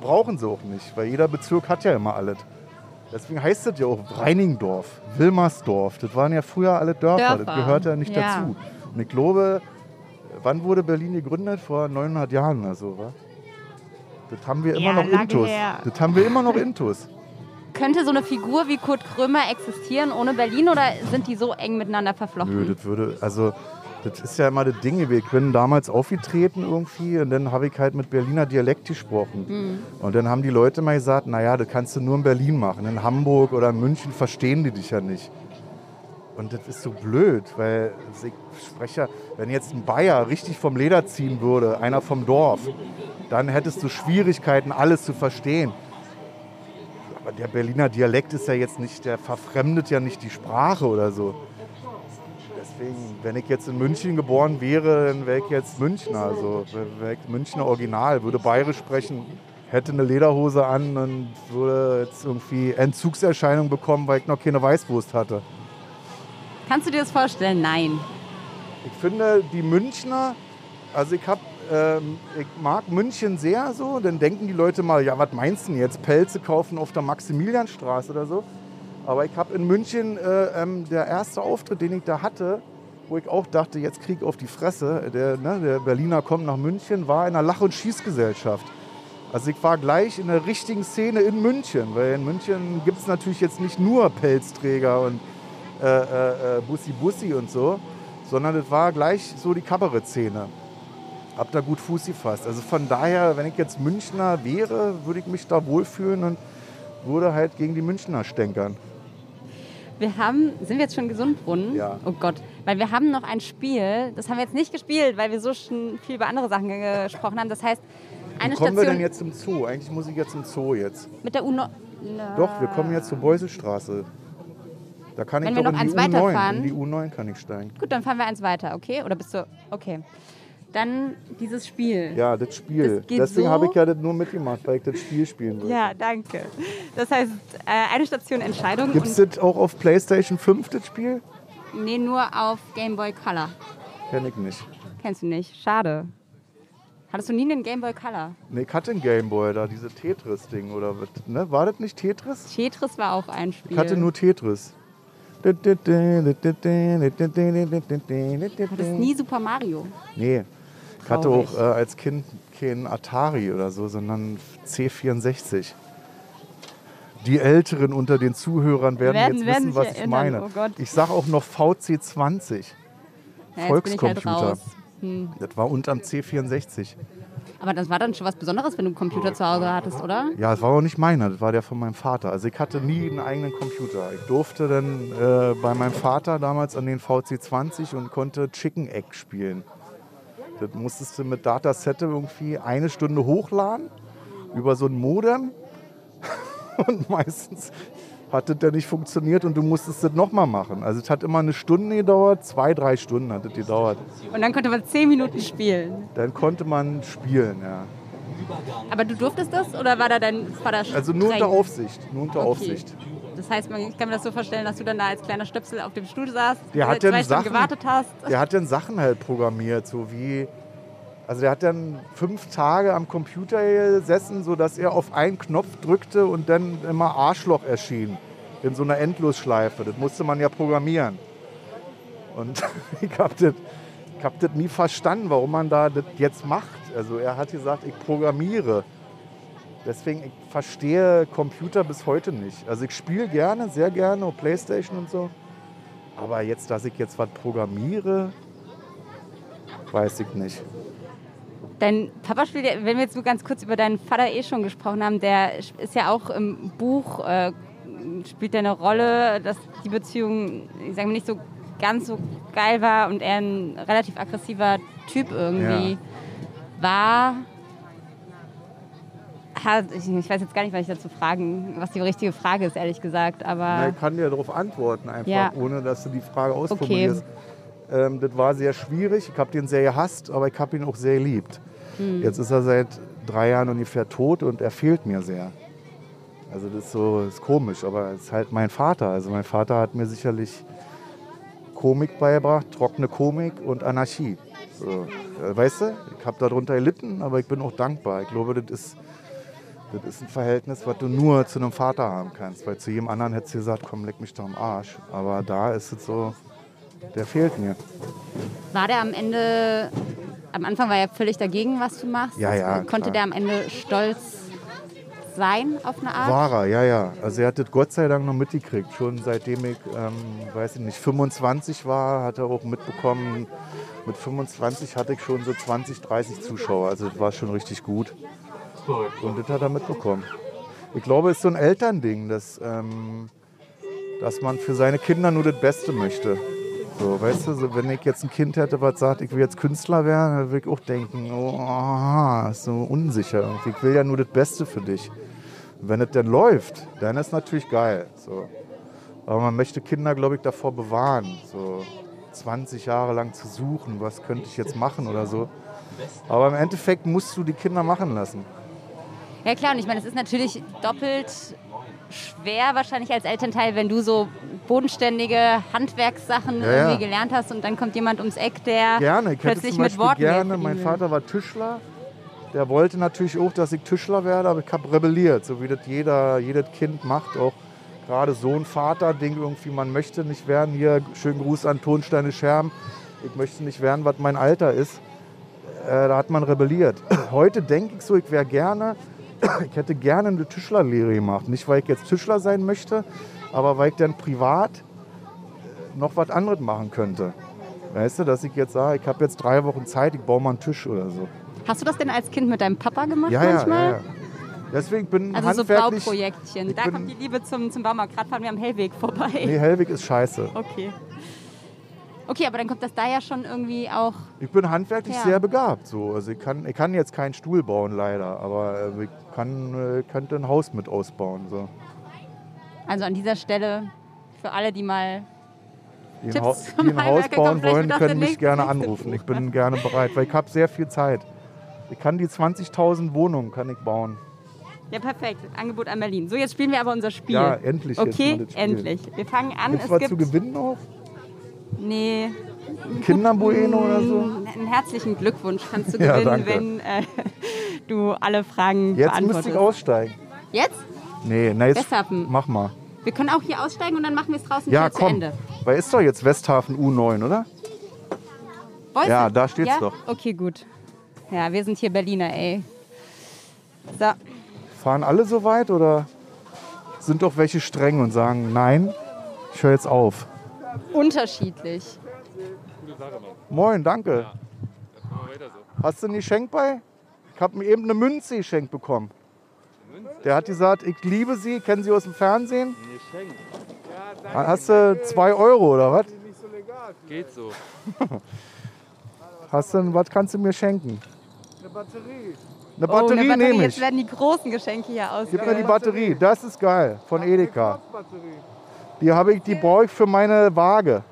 E: brauchen sie auch nicht, weil jeder Bezirk hat ja immer alles. Deswegen heißt das ja auch Reiningdorf, Wilmersdorf. Das waren ja früher alle Dörfer, das
D: Dörfer,
E: gehört ja nicht
D: ja.
E: dazu. Und ich glaube, wann wurde Berlin gegründet? Vor 900 Jahren oder so, wa? Das haben wir immer
D: Ja,
E: noch intus.
D: her.
E: Das haben wir immer noch intus.
D: Könnte so eine Figur wie Kurt Krömer existieren ohne Berlin oder sind die so eng miteinander verflochten?
E: Nö, das würde, also das ist ja immer das Ding. Ich bin damals aufgetreten irgendwie und dann habe ich halt mit Berliner Dialekt gesprochen. Und dann haben die Leute mal gesagt, naja, das kannst du nur in Berlin machen. In Hamburg oder in München verstehen die dich ja nicht. Und das ist so blöd, weil ich spreche, wenn jetzt ein Bayer richtig vom Leder ziehen würde, einer vom Dorf, dann hättest du Schwierigkeiten, alles zu verstehen. Aber der Berliner Dialekt ist ja jetzt nicht, der verfremdet ja nicht die Sprache oder so. Deswegen, wenn ich jetzt in München geboren wäre, dann wäre ich jetzt Münchner. Also wäre ich Münchner Original, würde bayerisch sprechen, hätte eine Lederhose an und würde jetzt irgendwie Entzugserscheinungen bekommen, weil ich noch keine Weißwurst hatte.
D: Kannst du dir das vorstellen? Nein.
E: Ich finde, die Münchner, also ich hab, ähm, ich mag München sehr so, dann denken die Leute mal, ja, was meinst du denn jetzt, Pelze kaufen auf der Maximilianstraße oder so. Aber ich habe in München, äh, ähm, der erste Auftritt, den ich da hatte, wo ich auch dachte, jetzt krieg auf die Fresse, der, ne, der Berliner kommt nach München, war in einer Lach- und Schießgesellschaft. Also ich war gleich in der richtigen Szene in München, weil in München gibt es natürlich jetzt nicht nur Pelzträger und äh, äh, äh, Bussi Bussi und so, sondern das war gleich so die Kabarettszene. Hab da gut Fuß gefasst. Also von daher, wenn ich jetzt Münchner wäre, würde ich mich da wohlfühlen und würde halt gegen die Münchner stänkern.
D: Wir haben, sind wir jetzt schon Gesundbrunnen?
E: Ja.
D: Oh Gott, weil wir haben noch ein Spiel, das haben wir jetzt nicht gespielt, weil wir so schon viel über andere Sachen gesprochen haben. Das heißt, eine
E: Wie kommen
D: Station
E: wir denn jetzt zum Zoo? Eigentlich muss ich jetzt zum Zoo jetzt.
D: mit der UNO.
E: Doch, wir kommen jetzt zur Beuselstraße. Da kann ich
D: Wenn wir
E: doch
D: noch
E: in die
D: eins
E: U9.
D: weiterfahren.
E: In die U9 kann ich steigen.
D: Gut, dann fahren wir eins weiter, okay? Oder bist du. Okay. Dann dieses Spiel.
E: Ja, das Spiel.
D: Das
E: Deswegen
D: so.
E: habe ich ja das nur mitgemacht, weil ich das Spiel spielen will.
D: Ja, danke. Das heißt, äh, eine Station Entscheidung.
E: Gibt es das auch auf PlayStation 5, das Spiel?
D: nee, nur auf Game Boy Color.
E: Kenn ich nicht.
D: Kennst du nicht? Schade. Hattest du nie einen Game Boy Color?
E: Nee, ich hatte einen Gameboy da, diese Tetris-Ding oder was. Ne? War das nicht Tetris?
D: Tetris war auch ein Spiel.
E: Ich hatte nur Tetris.
D: Hattest nie Super Mario.
E: Nee. Ich hatte auch äh, als Kind kein Atari oder so, sondern C64. Die Älteren unter den Zuhörern werden,
D: Werden-
E: jetzt
D: werden
E: wissen, was ich
D: erinnern.
E: meine.
D: Oh Gott.
E: ich sage auch noch VC20.
D: Ja, halt
E: Volkscomputer.
D: raus. Hm.
E: Das war unterm C64.
D: Aber das war dann schon was Besonderes, wenn du einen Computer zu Hause hattest, oder?
E: Ja, das war auch nicht meiner, das war der von meinem Vater. Also ich hatte nie einen eigenen Computer. Ich durfte dann äh, bei meinem Vater damals an den VC20 und konnte Chicken Egg spielen. Das musstest du mit Datasette irgendwie eine Stunde hochladen über so ein Modem. (laughs) Und meistens hat das dann nicht funktioniert und du musstest das nochmal machen. Also es hat immer eine Stunde gedauert, zwei, drei Stunden hat es gedauert.
D: Und dann konnte man zehn Minuten spielen.
E: Dann konnte man spielen, ja.
D: Aber du durftest das oder war da dein Vater
E: Also nur
D: streng?
E: unter Aufsicht, nur unter
D: Okay.
E: Aufsicht.
D: Das heißt, man- ich kann mir das so vorstellen, dass du dann da als kleiner Stöpsel auf dem Stuhl saßt,
E: Der hat dann Sachen,
D: gewartet hast.
E: Der hat dann Sachen halt programmiert, so wie. Also der hat dann fünf Tage am Computer gesessen, sodass er auf einen Knopf drückte und dann immer Arschloch erschien. In so einer Endlosschleife. Das musste man ja programmieren. Und (laughs) ich habe das, ich hab das nie verstanden, warum man da das jetzt macht. Also er hat gesagt, ich programmiere. Deswegen, ich verstehe Computer bis heute nicht. Also ich spiele gerne, sehr gerne auf Playstation und so. Aber jetzt, dass ich jetzt was programmiere, weiß ich nicht.
D: Dein Papa spielt, ja, wenn wir jetzt nur ganz kurz über deinen Vater eh schon gesprochen haben, der ist ja auch im Buch, äh, spielt ja eine Rolle, dass die Beziehung, ich sage mal, nicht so ganz so geil war und er ein relativ aggressiver Typ irgendwie war. Ich, weiß jetzt gar nicht, was ich dazu fragen, was die richtige Frage ist, ehrlich gesagt, aber
E: Na, ich kann dir darauf antworten, einfach,
D: Ja.
E: ohne dass du die Frage ausformulierst. Ähm, das war sehr schwierig. Ich habe den sehr gehasst, aber ich habe ihn auch sehr geliebt.
D: Hm.
E: Jetzt ist er seit drei Jahren ungefähr tot und er fehlt mir sehr. Also das ist so ist komisch, aber es ist halt mein Vater. Also mein Vater hat mir sicherlich Komik beigebracht, trockene Komik und Anarchie. So, äh, weißt du, ich habe darunter gelitten, aber ich bin auch dankbar. Ich glaube, das ist, das ist ein Verhältnis, was du nur zu einem Vater haben kannst. Weil zu jedem anderen hättest du gesagt, komm, leck mich doch am Arsch. Aber da ist es so, der fehlt mir.
D: war der am Ende, am Anfang war er völlig dagegen, was du machst.
E: Ja, ja,
D: Konnte
E: klar.
D: der am Ende stolz sein auf eine Art?
E: War er, ja, ja. Also er hat das Gott sei Dank noch mitgekriegt. Schon seitdem ich, ähm, weiß ich nicht, 25 war, hat er auch mitbekommen. Mit 25 hatte ich schon so 20, 30 Zuschauer. Also das war schon richtig gut. Und das hat er mitbekommen. Ich glaube, es ist so ein Elternding, dass, ähm, dass man für seine Kinder nur das Beste möchte. So, weißt du, so, wenn ich jetzt ein Kind hätte, was sagt, ich will jetzt Künstler werden, dann würde ich auch denken, oh, ist so unsicher. Ich will ja nur das Beste für dich. Wenn es dann läuft, dann ist natürlich geil. So. Aber man möchte Kinder, glaube ich, davor bewahren, so 20 Jahre lang zu suchen, was könnte ich jetzt machen oder so. Aber im Endeffekt musst du die Kinder machen lassen.
D: Ja klar, und ich meine, es ist natürlich doppelt schwer wahrscheinlich als Elternteil, wenn du so bodenständige Handwerkssachen
E: Ja, ja.
D: irgendwie gelernt hast und dann kommt jemand ums Eck, der
E: Gerne,
D: plötzlich mit Worten
E: gerne, mein. Vater war Tischler, der wollte natürlich auch, dass ich Tischler werde, aber ich habe rebelliert, so wie das jeder, jedes Kind macht, auch gerade Sohn-Vater-Ding irgendwie, man möchte nicht werden, hier, schönen Gruß an Tonsteine Scherben, ich möchte nicht werden, was mein Alter ist, äh, da hat man rebelliert. (clears throat) Heute denke ich so, ich wäre gerne, ich hätte gerne eine Tischlerlehre gemacht, nicht weil ich jetzt Tischler sein möchte, aber weil ich dann privat noch was anderes machen könnte. Weißt du, dass ich jetzt sage, ich habe jetzt drei Wochen Zeit, ich baue mal einen Tisch oder so.
D: Hast du das denn als Kind mit deinem Papa gemacht
E: Ja,
D: manchmal?
E: ja, ja. Deswegen bin
D: Also so
E: handwerklich...
D: Bauprojektchen. Da kommt die Liebe zum, zum Baumarkt. Gerade fahren wir am Hellweg vorbei.
E: Nee, Hellweg ist scheiße.
D: Okay. Okay, aber dann kommt das da ja schon irgendwie auch.
E: Ich bin handwerklich
D: Ja.
E: sehr begabt. So. Also ich, kann, ich kann jetzt keinen Stuhl bauen, leider. Aber äh, ich kann, äh, könnte ein Haus mit ausbauen. So.
D: Also an dieser Stelle für alle, die mal.
E: Die ein,
D: Tipps
E: Haus, (laughs)
D: vom
E: die ein Haus bauen wollen, können mich gerne anrufen. Ich bin gerne bereit, weil ich habe sehr viel Zeit. Ich kann die 20.000 Wohnungen kann ich bauen.
D: Ja, perfekt. Angebot an Berlin. So, jetzt spielen wir aber unser Spiel.
E: Ja, endlich jetzt
D: Okay,
E: mal das Spiel.
D: endlich. Wir fangen an.
E: Gibt's
D: es
E: was
D: gibt.
E: zu gewinnen noch?
D: Nee.
E: Kinderbueno oder so?
D: Einen herzlichen Glückwunsch kannst du (laughs)
E: Ja,
D: gewinnen,
E: danke.
D: wenn äh, (laughs) du alle Fragen
E: Jetzt
D: beantwortest.
E: müsste ich aussteigen.
D: Jetzt?
E: Nee, na jetzt
D: Westhafen.
E: mach mal.
D: Wir können auch hier aussteigen und dann machen wir es draußen
E: Ja,
D: wieder zu
E: komm.
D: Ende.
E: Weil ist doch jetzt Westhafen U9, oder?
D: Weißt
E: Ja, da steht's
D: ja?
E: doch.
D: Okay, gut. Ja, wir sind hier Berliner, ey. So,
E: Fahren alle so weit oder sind doch welche streng und sagen, nein, ich höre jetzt auf.
D: Unterschiedlich.
E: Moin, danke. Hast du ein Geschenk bei? Ich habe mir eben eine Münze geschenkt bekommen. Der hat gesagt, ich liebe Sie, kennen Sie aus dem Fernsehen? Hast du zwei Euro oder was?
I: Geht so. (laughs)
E: Hast du, was kannst du mir schenken?
F: Eine Batterie.
E: Eine
D: oh,
E: Batterie,
D: eine Batterie.
E: nehme
D: Jetzt
E: ich.
D: werden die großen Geschenke hier
E: Gib mir die. Batterie, das ist geil, von Edeka. Die habe ich, die brauche ich für meine Waage.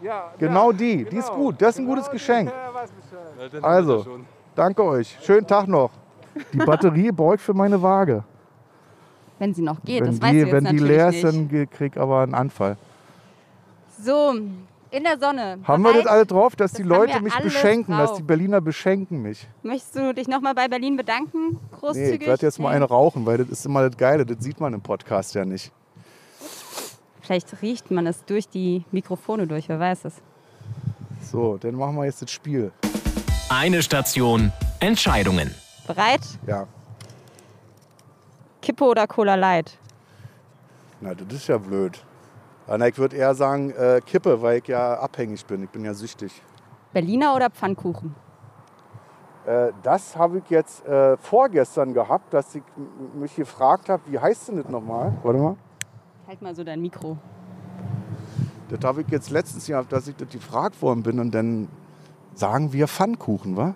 F: Ja,
E: Genau
F: ja,
E: die, die ist
F: genau.
E: gut, das ist ein gutes
F: Genau die.
E: Geschenk.
F: Ja, weiß.
I: Na, dann
E: Also. Danke euch, schönen Tag noch. Die (laughs) Batterie brauche ich für meine Waage.
D: Wenn sie noch geht,
E: wenn
D: das
E: die,
D: du jetzt
E: wenn die leer
D: nicht.
E: sind, ge- krieg ich aber einen Anfall.
D: So, in der Sonne.
E: Haben wir das
D: Bereit?
E: alle drauf, dass die
D: haben
E: Leute mich beschenken, dass
D: drauf.
E: die Berliner beschenken mich?
D: Möchtest du dich nochmal bei Berlin bedanken?
E: Nee,
D: Großzügig?
E: ich werde jetzt mal
D: Nee.
E: eine rauchen, weil das ist immer das Geile, das sieht man im Podcast ja nicht.
D: Vielleicht riecht man es durch die Mikrofone durch, wer weiß es.
E: So, dann machen wir jetzt das Spiel.
B: Eine Station, Entscheidungen.
D: Bereit?
E: Ja,
D: Kippe oder Cola Light?
E: na, das ist ja blöd. Ich würde eher sagen äh, Kippe, weil ich ja abhängig bin. Ich bin ja süchtig.
D: Berliner oder Pfannkuchen?
E: Äh, das habe ich jetzt äh, vorgestern gehabt, dass ich mich gefragt habe, wie heißt denn das nochmal? Warte mal.
D: Halt mal so dein Mikro.
E: Das habe ich jetzt letztens gehabt, dass ich das gefragt worden bin und dann sagen wir Pfannkuchen, wa?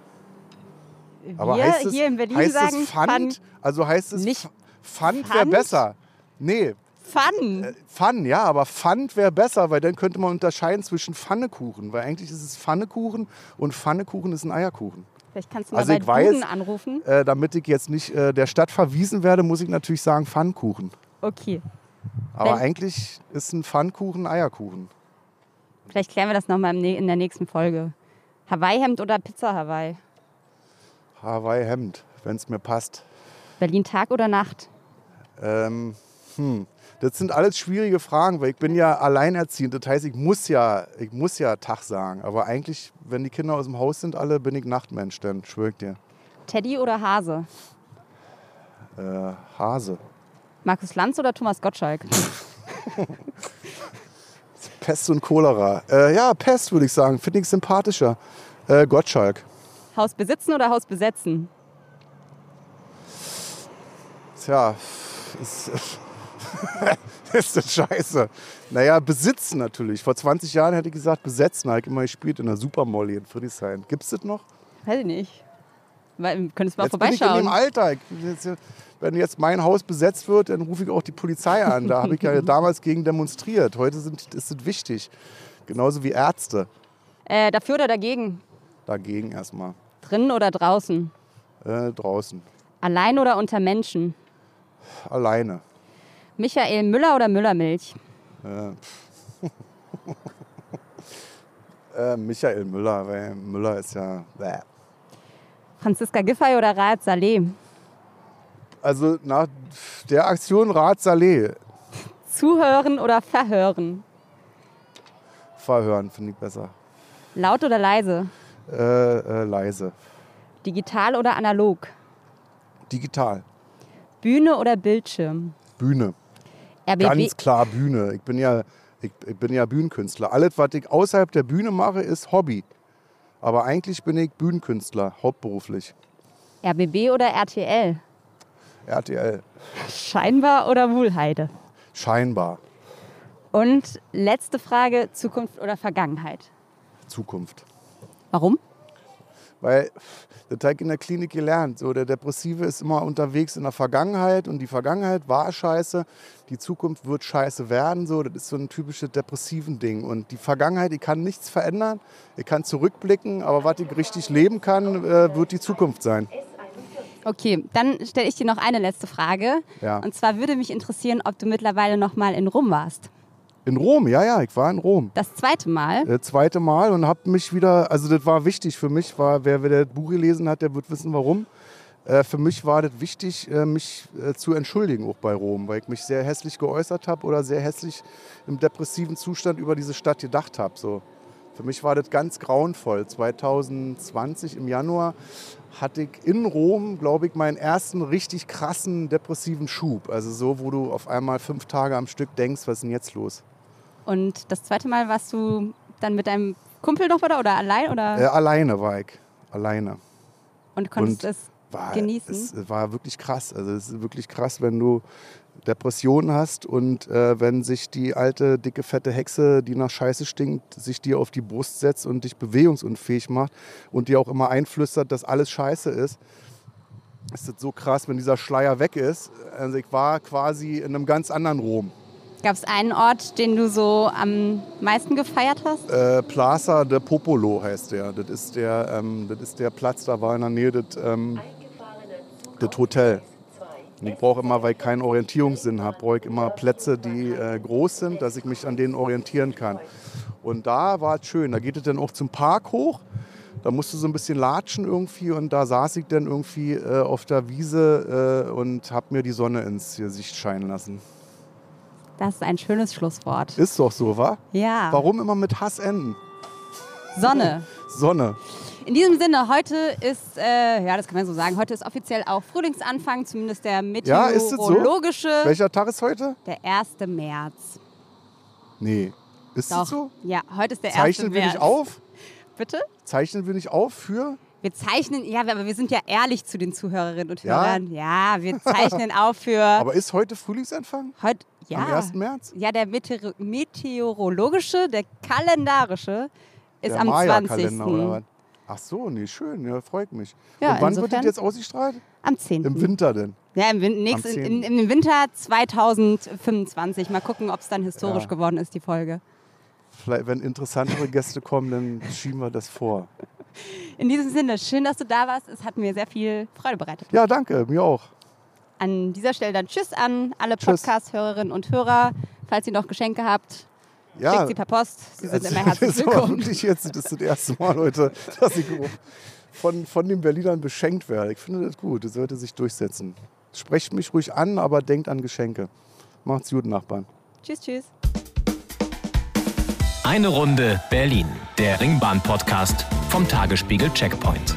E: Aber
D: wir
E: heißt es,
D: hier in Berlin
E: heißt
D: sagen
E: es Pfand?
D: Pfann-
E: Also heißt es
D: Nicht
E: Pf- Pfand wäre
D: Pfand?
E: besser. Nee,
D: Pfann.
E: Pfann, ja, aber Pfand wäre besser, weil dann könnte man unterscheiden zwischen Pfannekuchen, weil eigentlich ist es Pfannekuchen und Pfannekuchen ist ein Eierkuchen.
D: Vielleicht kannst du mal
E: Also
D: bei
E: ich weiß-
D: Duden anrufen.
E: Äh, damit ich jetzt nicht äh, der Stadt verwiesen werde, muss ich natürlich sagen Pfannkuchen.
D: Okay.
E: Aber
D: Wenn-
E: eigentlich ist ein Pfannkuchen Eierkuchen.
D: Vielleicht klären wir das nochmal in der nächsten Folge. Hawaii-Hemd oder Pizza Hawaii?
E: Hawaii-Hemd, wenn es mir passt.
D: Berlin Tag oder Nacht?
E: Ähm, hm. Das sind alles schwierige Fragen, weil ich bin ja alleinerziehend. Das heißt, ich muss ja, ich muss ja Tag sagen. Aber eigentlich, wenn die Kinder aus dem Haus sind, alle, bin ich Nachtmensch, dann schwör ich dir.
D: Teddy oder Hase?
E: Äh, Hase.
D: Markus Lanz oder Thomas Gottschalk? (laughs)
E: Pest und Cholera. Äh, ja, Pest würde ich sagen. Finde ich sympathischer. Äh, Gottschalk.
D: Haus besitzen oder Haus besetzen?
E: Tja, ist, (laughs) ist das scheiße. Naja, besitzen natürlich. Vor 20 Jahren hätte ich gesagt, besetzen. Habe ich immer gespielt in der Supermolly in Friedrichshain. Gibt es das noch?
D: Weiß ich nicht. Weil, könntest du mal
E: Jetzt bin ich in
D: vorbeischauen.
E: dem Alter. Ich jetzt, wenn jetzt mein Haus besetzt wird, dann rufe ich auch die Polizei an. Da habe ich ja (laughs) damals gegen demonstriert. Heute sind, ist es wichtig. Genauso wie Ärzte.
D: Äh, dafür oder dagegen?
E: Dagegen erstmal.
D: Drinnen oder draußen?
E: Äh, draußen.
D: Allein oder unter Menschen?
E: Alleine.
D: Michael Müller oder Müllermilch?
E: Äh, (laughs) äh, Michael Müller, weil Müller ist ja. Bäh.
D: Franziska Giffey oder Raed Saleh?
E: Also nach der Aktion Rat Saleh
D: Zuhören oder verhören?
E: verhören, finde ich besser.
D: Laut oder leise?
E: Äh, äh, leise.
D: Digital oder analog?
E: Digital.
D: Bühne oder Bildschirm?
E: Bühne.
D: RBB,
E: Ganz klar Bühne. Ich bin ja Ich, ich bin ja Bühnenkünstler. Alles, was ich außerhalb der Bühne mache, ist Hobby. Aber eigentlich bin ich Bühnenkünstler, hauptberuflich.
D: RBB oder RTL?
E: RTL.
D: Scheinbar oder Wuhlheide?
E: Scheinbar.
D: Und letzte Frage, Zukunft oder Vergangenheit?
E: Zukunft.
D: Warum?
E: Weil das habe ich in der Klinik gelernt. So, der Depressive ist immer unterwegs in der Vergangenheit und die Vergangenheit war scheiße, die Zukunft wird scheiße werden. So, das ist so ein typisches depressiven Ding. Und die Vergangenheit, ich kann nichts verändern, ich kann zurückblicken, aber was ich richtig leben kann, äh, wird die Zukunft sein.
D: Okay, dann stelle ich dir noch eine letzte Frage.
E: Ja.
D: Und zwar würde mich interessieren, ob du mittlerweile noch mal in Rom warst.
E: In Rom, ja, ja, ich war in Rom.
D: Das zweite Mal.
E: Das zweite Mal und habe mich wieder, also das war wichtig für mich, war, wer, wer das Buch gelesen hat, der wird wissen warum. Äh, für mich war das wichtig, äh, mich äh, zu entschuldigen, auch bei Rom, weil ich mich sehr hässlich geäußert habe oder sehr hässlich im depressiven Zustand über diese Stadt gedacht habe. So. Für mich war das ganz grauenvoll. 2020 im Januar hatte ich in Rom, glaube ich, meinen ersten richtig krassen depressiven Schub. Also so, wo du auf einmal fünf Tage am Stück denkst, was ist denn jetzt los?
D: Und das zweite Mal warst du dann mit deinem Kumpel noch oder, oder allein? Oder?
E: Äh, alleine war ich. Alleine.
D: Und konntest
E: und
D: es
E: war,
D: genießen?
E: Es war wirklich krass. Also es ist wirklich krass, wenn du Depressionen hast und äh, wenn sich die alte, dicke, fette Hexe, die nach Scheiße stinkt, sich dir auf die Brust setzt und dich bewegungsunfähig macht und dir auch immer einflüstert, dass alles Scheiße ist. Ist so krass, wenn dieser Schleier weg ist. Also ich war quasi in einem ganz anderen Rom.
D: Gab es einen Ort, den du so am meisten gefeiert hast?
E: Äh, Plaza de Popolo heißt der. Das ist der, ähm, das ist der Platz, da war in der Nähe das, ähm, das Hotel. Und ich brauche immer, weil ich keinen Orientierungssinn habe, brauche ich immer Plätze, die äh, groß sind, dass ich mich an denen orientieren kann. Und da war es schön. Da geht es dann auch zum Park hoch. Da musst du so ein bisschen latschen irgendwie und da saß ich dann irgendwie äh, auf der Wiese äh, und habe mir die Sonne ins Gesicht scheinen lassen.
D: Das ist ein schönes Schlusswort.
E: Ist doch so, wa?
D: Ja.
E: Warum immer mit Hass enden?
D: Sonne.
E: Sonne.
D: In diesem Sinne, heute ist, äh, ja, das kann man so sagen, heute ist offiziell auch Frühlingsanfang, zumindest der
E: Ja, ist so?
D: meteorologische.
E: Welcher Tag ist heute?
D: Der 1. März.
E: Nee. Ist
D: Doch.
E: es so?
D: Ja, heute ist der 1.
E: Zeichnen wir
D: März.
E: nicht auf?
D: Bitte?
E: Zeichnen wir nicht auf für?
D: Wir zeichnen, ja, aber wir sind ja ehrlich zu den Zuhörerinnen und
E: Ja?
D: Hörern. Ja, wir zeichnen auf für (laughs)
E: Aber ist heute Frühlingsanfang?
D: heute, ja.
E: Am 1. März?
D: Ja, der Meteor meteorologische, der kalendarische ist
E: Der
D: am 20.
E: Maya-Kalender oder was? Ach so, nee, schön, ja, freut mich.
D: Ja,
E: Und wann wird
D: insofern-
E: das jetzt ausgestrahlt?
D: Am 10.
E: Im Winter denn?
D: Ja, im, Win nächst,
E: Am
D: in,
E: 10..
D: im Winter 2025. Mal gucken, ob es dann historisch
E: Ja.
D: geworden ist, die Folge.
E: Vielleicht, wenn interessantere Gäste kommen, dann (laughs) schieben wir das vor.
D: In diesem Sinne, schön, dass du da warst. Es hat mir sehr viel Freude bereitet.
E: Ja, danke, mir auch.
D: An dieser Stelle dann Tschüss an alle. Podcast-Hörerinnen und Hörer. Falls ihr noch Geschenke habt,
E: Ja,
D: schickt sie per Post. Sie sind
E: also,
D: immer herzlich
E: das
D: willkommen.
E: wirklich jetzt das, ist das erste Mal heute, dass ich von, von den Berlinern beschenkt werde. Ich finde das gut, das sollte sich durchsetzen. Sprecht mich ruhig an, aber denkt an Geschenke. Macht's gut, Nachbarn.
D: Tschüss, tschüss.
B: Eine Runde Berlin, der Ringbahn-Podcast vom Tagesspiegel Checkpoint.